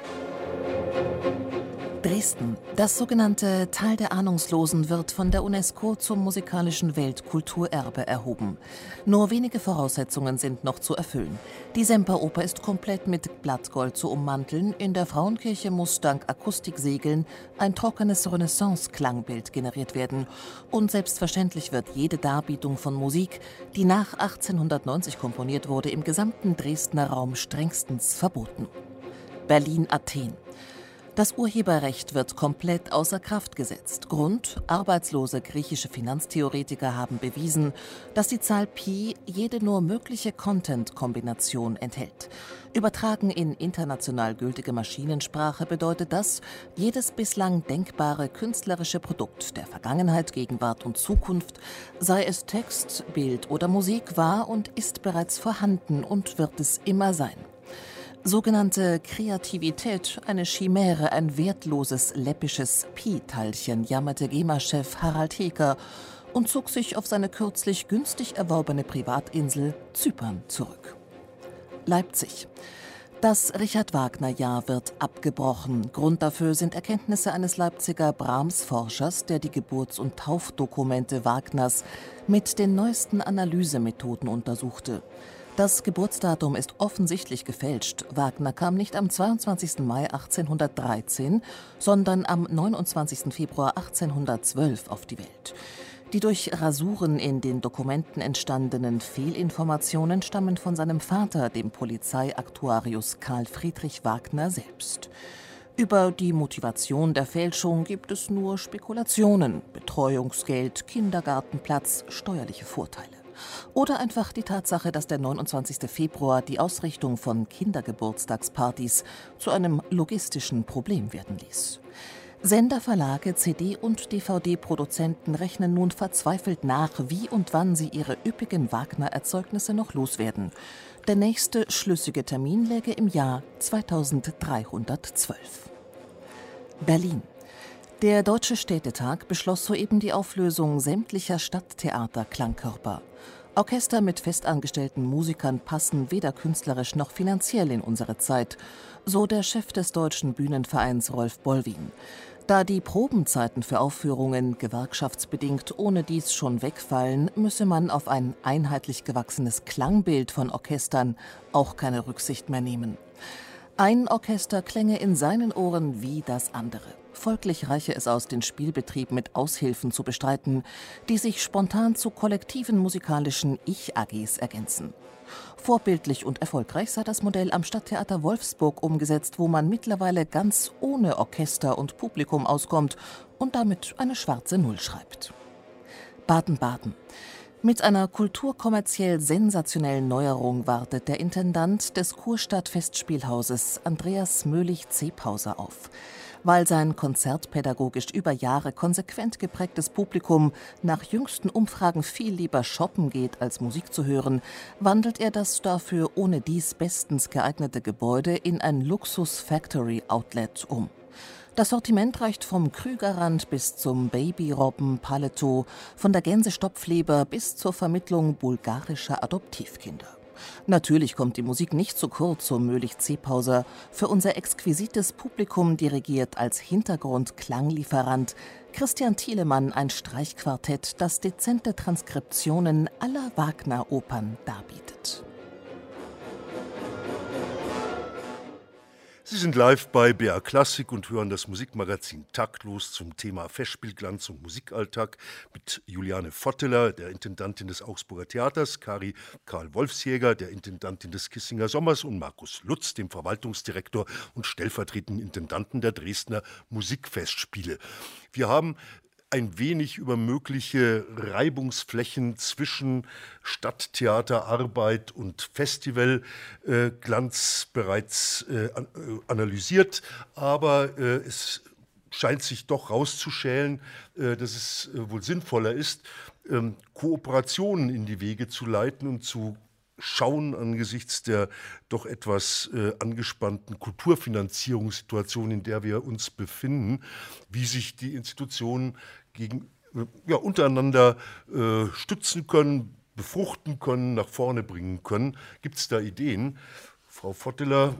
Dresden. Das sogenannte Tal der Ahnungslosen wird von der UNESCO zum musikalischen Weltkulturerbe erhoben. Nur wenige Voraussetzungen sind noch zu erfüllen. Die Semperoper ist komplett mit Blattgold zu ummanteln. In der Frauenkirche muss dank Akustiksegeln ein trockenes Renaissance-Klangbild generiert werden. Und selbstverständlich wird jede Darbietung von Musik, die nach 1890 komponiert wurde, im gesamten Dresdner Raum strengstens verboten. Berlin-Athen. Das Urheberrecht wird komplett außer Kraft gesetzt. Grund, arbeitslose griechische Finanztheoretiker haben bewiesen, dass die Zahl Pi jede nur mögliche Content-Kombination enthält. Übertragen in international gültige Maschinensprache bedeutet das, jedes bislang denkbare künstlerische Produkt der Vergangenheit, Gegenwart und Zukunft, sei es Text, Bild oder Musik, war und ist bereits vorhanden und wird es immer sein. Sogenannte Kreativität, eine Chimäre, ein wertloses, läppisches Pi-Teilchen, jammerte GEMA-Chef Harald Heker und zog sich auf seine kürzlich günstig erworbene Privatinsel Zypern zurück. Leipzig. Das Richard Wagner-Jahr wird abgebrochen. Grund dafür sind Erkenntnisse eines Leipziger Brahms-Forschers, der die Geburts- und Taufdokumente Wagners mit den neuesten Analysemethoden untersuchte. Das Geburtsdatum ist offensichtlich gefälscht. Wagner kam nicht am 22. Mai 1813, sondern am 29. Februar 1812 auf die Welt. Die durch Rasuren in den Dokumenten entstandenen Fehlinformationen stammen von seinem Vater, dem Polizeiaktuarius Karl Friedrich Wagner selbst. Über die Motivation der Fälschung gibt es nur Spekulationen, Betreuungsgeld, Kindergartenplatz, steuerliche Vorteile. Oder einfach die Tatsache, dass der 29. Februar die Ausrichtung von Kindergeburtstagspartys zu einem logistischen Problem werden ließ. Senderverlage, CD- und DVD-Produzenten rechnen nun verzweifelt nach, wie und wann sie ihre üppigen Wagner-Erzeugnisse noch loswerden. Der nächste schlüssige Termin läge im Jahr 2312. Berlin. Der Deutsche Städtetag beschloss soeben die Auflösung sämtlicher Stadttheater-Klangkörper. Orchester mit festangestellten Musikern passen weder künstlerisch noch finanziell in unsere Zeit, so der Chef des Deutschen Bühnenvereins Rolf Bollwin. Da die Probenzeiten für Aufführungen gewerkschaftsbedingt ohne dies schon wegfallen, müsse man auf ein einheitlich gewachsenes Klangbild von Orchestern auch keine Rücksicht mehr nehmen. Ein Orchester klänge in seinen Ohren wie das andere. Folglich reiche es aus, den Spielbetrieb mit Aushilfen zu bestreiten, die sich spontan zu kollektiven musikalischen Ich-AGs ergänzen. Vorbildlich und erfolgreich sei das Modell am Stadttheater Wolfsburg umgesetzt, wo man mittlerweile ganz ohne Orchester und Publikum auskommt und damit eine schwarze Null schreibt. Baden-Baden. Mit einer kulturkommerziell sensationellen Neuerung wartet der Intendant des Kurstadt Festspielhauses Andreas Möhlich-Zebhauser auf. Weil sein konzertpädagogisch über Jahre konsequent geprägtes Publikum nach jüngsten Umfragen viel lieber shoppen geht, als Musik zu hören, wandelt er das dafür ohne dies bestens geeignete Gebäude in ein Luxus-Factory-Outlet um. Das Sortiment reicht vom Krügerrand bis zum Babyrobben Paletot, von der Gänsestopfleber bis zur Vermittlung bulgarischer Adoptivkinder. Natürlich kommt die Musik nicht zu kurz, so Möhlich Zepauser. Für unser exquisites Publikum dirigiert als Hintergrund-Klanglieferant Christian Thielemann ein Streichquartett, das dezente Transkriptionen aller Wagner-Opern darbietet. Sie sind live bei BR Klassik und hören das Musikmagazin Taktlos zum Thema Festspielglanz und Musikalltag mit Juliane Votteler, der Intendantin des Augsburger Theaters, Kari Karl Wolfsjäger, der Intendantin des Kissinger Sommers und Markus Lutz, dem Verwaltungsdirektor und stellvertretenden Intendanten der Dresdner Musikfestspiele. Wir haben ein wenig über mögliche Reibungsflächen zwischen Stadttheaterarbeit und Festivalglanz äh, bereits äh, äh, analysiert, aber äh, es scheint sich doch rauszuschälen, äh, dass es äh, wohl sinnvoller ist, ähm, Kooperationen in die Wege zu leiten und zu schauen angesichts der doch etwas äh, angespannten Kulturfinanzierungssituation, in der wir uns befinden, wie sich die Institutionen gegen, ja, untereinander äh, stützen können, befruchten können, nach vorne bringen können. Gibt es da Ideen? Frau Votteler,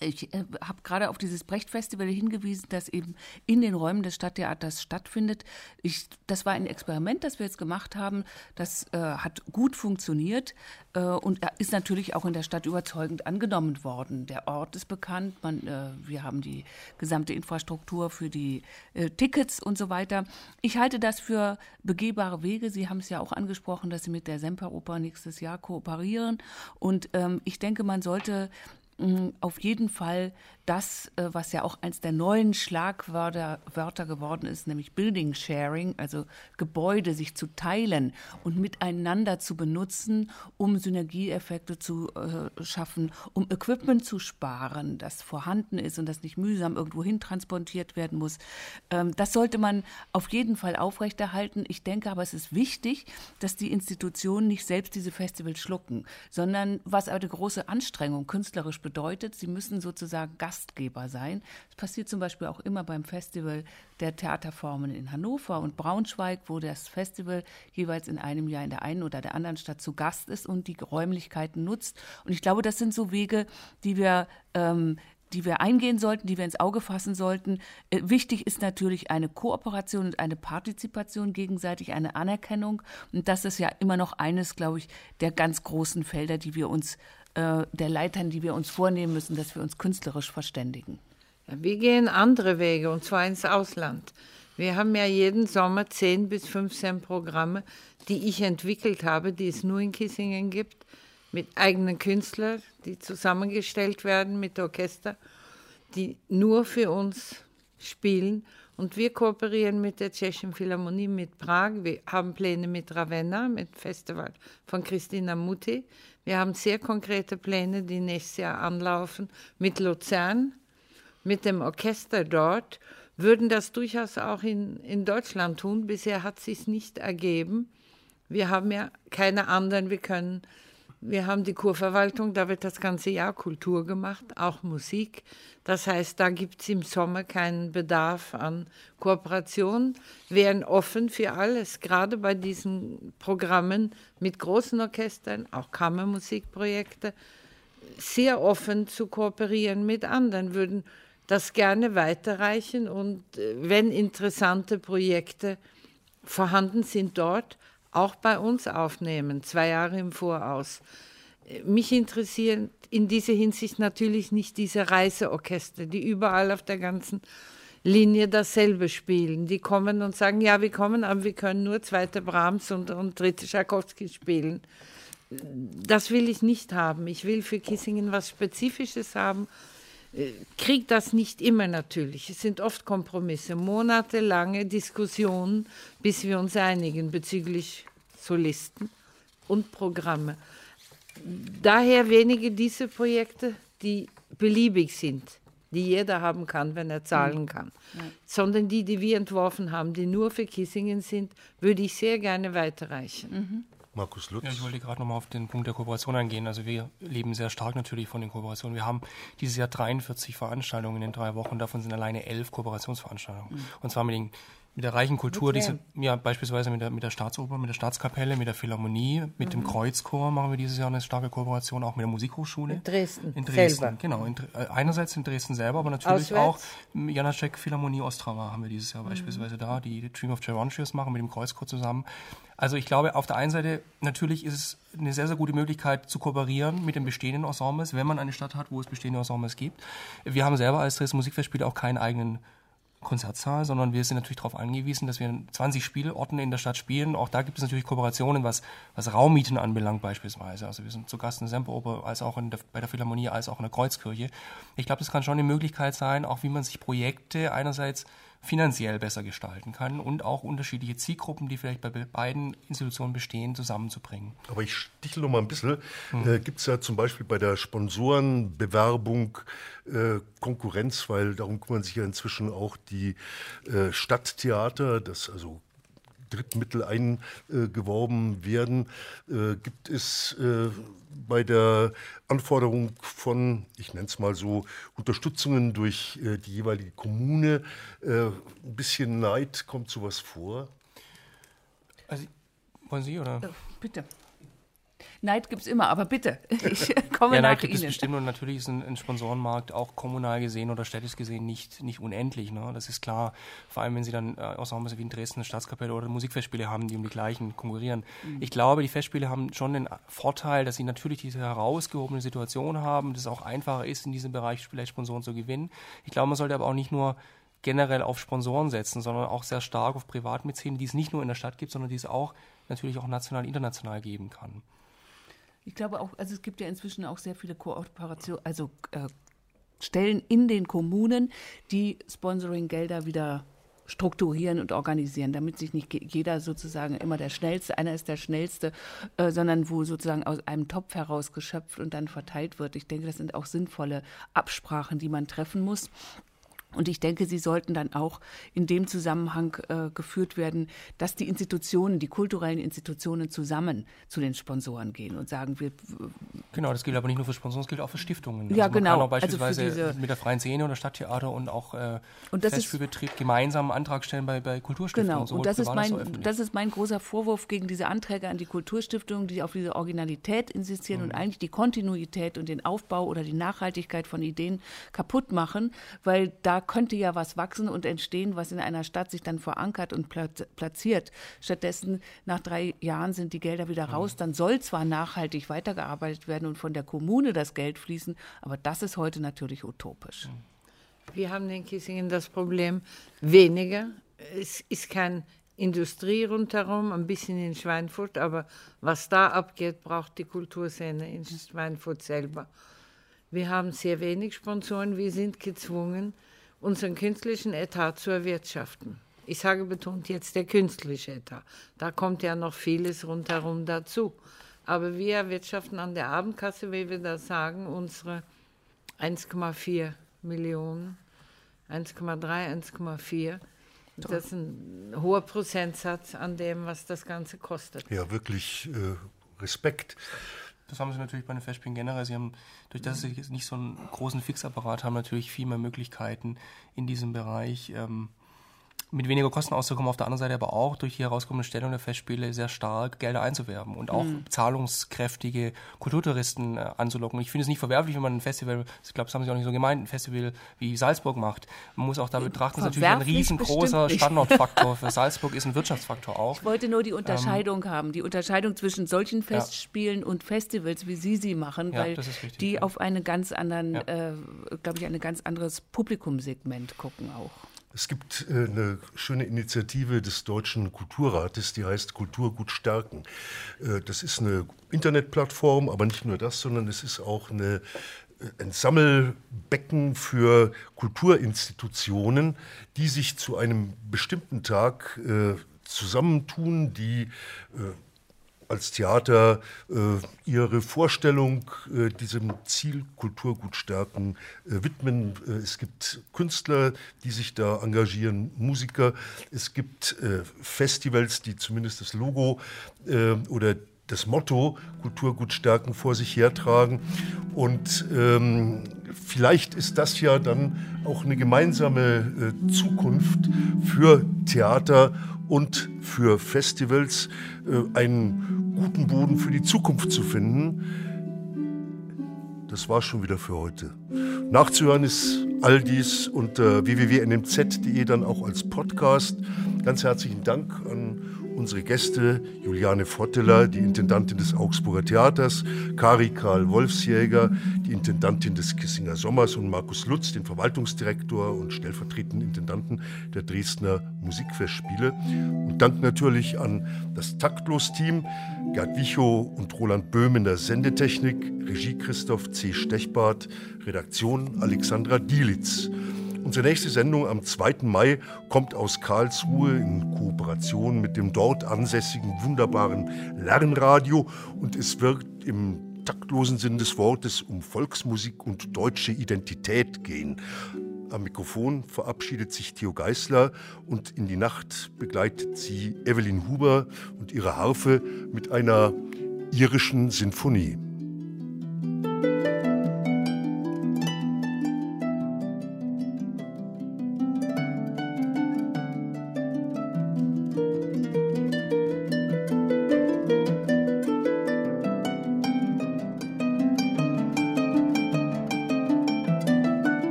ich äh, habe gerade auf dieses Brecht-Festival hingewiesen, das eben in den Räumen des Stadttheaters stattfindet. Ich, das war ein Experiment, das wir jetzt gemacht haben. Das äh, hat gut funktioniert äh, und ist natürlich auch in der Stadt überzeugend angenommen worden. Der Ort ist bekannt, man, äh, wir haben die gesamte Infrastruktur für die äh, Tickets und so weiter. Ich halte das für begehbare Wege. Sie haben es ja auch angesprochen, dass Sie mit der Semperoper nächstes Jahr kooperieren. Und ähm, ich denke, man sollte auf jeden Fall das, äh, was ja auch eins der neuen Schlagwörter Wörter geworden ist, nämlich Building Sharing, also Gebäude sich zu teilen und miteinander zu benutzen, um Synergieeffekte zu äh, schaffen, um Equipment zu sparen, das vorhanden ist und das nicht mühsam irgendwo hin transportiert werden muss. Ähm, das sollte man auf jeden Fall aufrechterhalten. Ich denke aber, es ist wichtig, dass die Institutionen nicht selbst diese Festivals schlucken, sondern was eine große Anstrengung künstlerisch bedeutet, sie müssen sozusagen Gast Gastgeber sein. Das passiert zum Beispiel auch immer beim Festival der Theaterformen in Hannover und Braunschweig, wo das Festival jeweils in einem Jahr in der einen oder der anderen Stadt zu Gast ist und die Räumlichkeiten nutzt. Und ich glaube, das sind so Wege, die wir ähm, die wir eingehen sollten, die wir ins Auge fassen sollten. Äh, wichtig ist natürlich eine Kooperation und eine Partizipation gegenseitig, eine Anerkennung. Und das ist ja immer noch eines, glaube ich, der ganz großen Felder, die wir uns äh, der Leitern, die wir uns vornehmen müssen, dass wir uns künstlerisch verständigen. Ja, wir gehen andere Wege, und zwar ins Ausland. Wir haben ja jeden Sommer 10 bis 15 Programme, die ich entwickelt habe, die es nur in Kissingen gibt, mit eigenen Künstlern, die zusammengestellt werden mit Orchester, die nur für uns spielen. Und wir kooperieren mit der Tschechischen Philharmonie, mit Prag. Wir haben Pläne mit Ravenna, mit Festival von Christina Mutti. Wir haben sehr konkrete Pläne, die nächstes Jahr anlaufen, mit Luzern, mit dem Orchester dort, würden das durchaus auch in, in Deutschland tun. Bisher hat es sich nicht ergeben. Wir haben ja keine anderen, wir können wir haben die Kurverwaltung, da wird das ganze Jahr Kultur gemacht, auch Musik. Das heißt, da gibt es im Sommer keinen Bedarf an Kooperation, wären offen für alles, gerade bei diesen Programmen mit großen Orchestern, auch Kammermusikprojekte, sehr offen zu kooperieren mit anderen, würden das gerne weiterreichen und äh, wenn interessante Projekte vorhanden sind dort, auch bei uns aufnehmen, zwei Jahre im Voraus. Mich interessieren in dieser Hinsicht natürlich nicht diese Reiseorchester, die überall auf der ganzen Linie dasselbe spielen. Die kommen und sagen, ja, wir kommen, aber wir können nur zweite Brahms und, und dritte Tchaikovsky spielen. Das will ich nicht haben. Ich will für Kissingen was Spezifisches haben kriegt das nicht immer natürlich. Es sind oft Kompromisse, monatelange Diskussionen, bis wir uns einigen bezüglich Solisten und Programme. Daher wenige diese Projekte, die beliebig sind, die jeder haben kann, wenn er zahlen mhm. kann, ja. sondern die, die wir entworfen haben, die nur für Kissingen sind, würde ich sehr gerne weiterreichen. Mhm. Markus Lutz. Ja, ich wollte gerade nochmal auf den Punkt der Kooperation eingehen. Also wir leben sehr stark natürlich von den Kooperationen. Wir haben dieses Jahr 43 Veranstaltungen in den drei Wochen, davon sind alleine elf Kooperationsveranstaltungen. Mhm. Und zwar mit den mit der reichen Kultur, diese, ja, beispielsweise mit der, mit der Staatsoper, mit der Staatskapelle, mit der Philharmonie, mit mhm. dem Kreuzchor machen wir dieses Jahr eine starke Kooperation, auch mit der Musikhochschule. In Dresden. In Dresden, selber. genau. In, äh, einerseits in Dresden selber, aber natürlich Auswärts. auch Janacek Philharmonie Ostrava haben wir dieses Jahr mhm. beispielsweise da, die, die Dream of Gerontius machen mit dem Kreuzchor zusammen. Also ich glaube, auf der einen Seite natürlich ist es eine sehr, sehr gute Möglichkeit zu kooperieren mit den bestehenden Ensembles, wenn man eine Stadt hat, wo es bestehende Ensembles gibt. Wir haben selber als Dresden Musikfestspiele auch keinen eigenen Konzertsaal, sondern wir sind natürlich darauf angewiesen, dass wir 20 Spielorten in der Stadt spielen. Auch da gibt es natürlich Kooperationen, was, was Raummieten anbelangt beispielsweise. Also wir sind zu Gast in der Semperoper, als auch der, bei der Philharmonie, als auch in der Kreuzkirche. Ich glaube, das kann schon eine Möglichkeit sein, auch wie man sich Projekte einerseits finanziell besser gestalten kann und auch unterschiedliche Zielgruppen, die vielleicht bei beiden Institutionen bestehen, zusammenzubringen. Aber ich stichle noch mal ein bisschen. Hm. Äh, Gibt es ja zum Beispiel bei der Sponsorenbewerbung äh, Konkurrenz, weil darum kümmern sich ja inzwischen auch die äh, Stadttheater, das also Drittmittel eingeworben werden, äh, gibt es äh, bei der Anforderung von, ich nenne es mal so, Unterstützungen durch äh, die jeweilige Kommune ein bisschen Neid? Kommt sowas vor? Also, wollen Sie oder? Bitte. Neid gibt es immer, aber bitte, ich komme ja, nach Neid gibt es bestimmt und natürlich ist ein, ein, Sponsorenmarkt auch kommunal gesehen oder städtisch gesehen nicht, nicht unendlich. Ne? Das ist klar, vor allem wenn Sie dann äh, Ensembles wie in Dresden eine Staatskapelle oder Musikfestspiele haben, die um die gleichen konkurrieren. Mhm. Ich glaube, die Festspiele haben schon den Vorteil, dass sie natürlich diese herausgehobene Situation haben, dass es auch einfacher ist, in diesem Bereich vielleicht Sponsoren zu gewinnen. Ich glaube, man sollte aber auch nicht nur generell auf Sponsoren setzen, sondern auch sehr stark auf Privatmäzenen, die es nicht nur in der Stadt gibt, sondern die es auch natürlich auch national, international geben kann. Ich glaube auch, also es gibt ja inzwischen auch sehr viele Kooperationen, also äh, Stellen in den Kommunen, die Sponsoring-Gelder wieder strukturieren und organisieren, damit sich nicht jeder sozusagen immer der Schnellste, einer ist der Schnellste, äh, sondern wo sozusagen aus einem Topf heraus geschöpft und dann verteilt wird. Ich denke, das sind auch sinnvolle Absprachen, die man treffen muss. Und ich denke, sie sollten dann auch in dem Zusammenhang äh, geführt werden, dass die Institutionen, die kulturellen Institutionen zusammen zu den Sponsoren gehen und sagen, wir. Genau, das gilt aber nicht nur für Sponsoren, das gilt auch für Stiftungen. Ja, also man genau. Kann auch also beispielsweise also mit der Freien Szene oder Stadttheater und auch äh, und das Festspielbetrieb gemeinsam einen Antrag stellen bei, bei Kulturstiftungen. Genau, und, so und das, ist mein, so das ist mein großer Vorwurf gegen diese Anträge an die Kulturstiftungen, die auf diese Originalität insistieren mhm. und eigentlich die Kontinuität und den Aufbau oder die Nachhaltigkeit von Ideen kaputt machen, weil da könnte ja was wachsen und entstehen, was in einer Stadt sich dann verankert und platziert. Stattdessen, nach drei Jahren sind die Gelder wieder raus. Dann soll zwar nachhaltig weitergearbeitet werden und von der Kommune das Geld fließen, aber das ist heute natürlich utopisch. Wir haben in Kissingen das Problem weniger. Es ist kein Industrie rundherum, ein bisschen in Schweinfurt, aber was da abgeht, braucht die Kulturszene in Schweinfurt selber. Wir haben sehr wenig Sponsoren, wir sind gezwungen, unseren künstlichen Etat zu erwirtschaften. Ich sage betont jetzt der künstliche Etat. Da kommt ja noch vieles rundherum dazu. Aber wir erwirtschaften an der Abendkasse, wie wir das sagen, unsere 1,4 Millionen, 1,3, 1,4. Das ist ein hoher Prozentsatz an dem, was das Ganze kostet. Ja, wirklich äh, Respekt. Das haben sie natürlich bei den Festspielen generell. Sie haben, durch das sie nicht so einen großen Fixapparat haben, natürlich viel mehr Möglichkeiten in diesem Bereich. Ähm, mit weniger Kosten auszukommen, auf der anderen Seite aber auch durch die herauskommende Stellung der Festspiele sehr stark Gelder einzuwerben und auch mhm. zahlungskräftige Kulturtouristen äh, anzulocken. Ich finde es nicht verwerflich, wenn man ein Festival, ich glaube, das haben sie auch nicht so gemeint, ein Festival wie Salzburg macht. Man muss auch da betrachten, ist natürlich ein riesengroßer Standortfaktor. Für Salzburg ist ein Wirtschaftsfaktor auch. Ich wollte nur die Unterscheidung ähm, haben, die Unterscheidung zwischen solchen Festspielen ja. und Festivals, wie Sie sie machen, weil ja, richtig, die ja. auf eine ganz anderen, äh, glaube ich, ein ganz anderes Publikumssegment gucken auch. Es gibt äh, eine schöne Initiative des Deutschen Kulturrates, die heißt Kultur gut stärken. Äh, das ist eine Internetplattform, aber nicht nur das, sondern es ist auch eine, äh, ein Sammelbecken für Kulturinstitutionen, die sich zu einem bestimmten Tag zusammentun, die als Theater äh, ihre Vorstellung äh, diesem Ziel Kulturgut stärken äh, widmen. Äh, es gibt Künstler, die sich da engagieren, Musiker. Es gibt äh, Festivals, die zumindest das Logo äh, oder das Motto Kulturgut stärken vor sich hertragen. Und ähm, vielleicht ist das ja dann auch eine gemeinsame Zukunft für Theater und für Festivals, äh, einen guten Boden für die Zukunft zu finden. Das war schon wieder für heute. Nachzuhören ist all dies unter www.nmz.de dann auch als Podcast. Ganz herzlichen Dank an unsere Gäste Juliane Fotteler, die Intendantin des Augsburger Theaters, Kari Karl Wolfsjäger, die Intendantin des Kissinger Sommers und Markus Lutz, den Verwaltungsdirektor und stellvertretenden Intendanten der Dresdner Musikfestspiele. Und Dank natürlich an das Taktlos-Team, Gerd Wichow und Roland Böhm in der Sendetechnik, Regie Christoph C. Stechbart, Redaktion Alexandra Dielitz. Unsere nächste Sendung am 2. Mai kommt aus Karlsruhe in Kooperation mit dem dort ansässigen wunderbaren Lernradio und es wird im taktlosen Sinn des Wortes um Volksmusik und deutsche Identität gehen. Am Mikrofon verabschiedet sich Theo Geißler und in die Nacht begleitet sie Evelyn Huber und ihre Harfe mit einer irischen Sinfonie.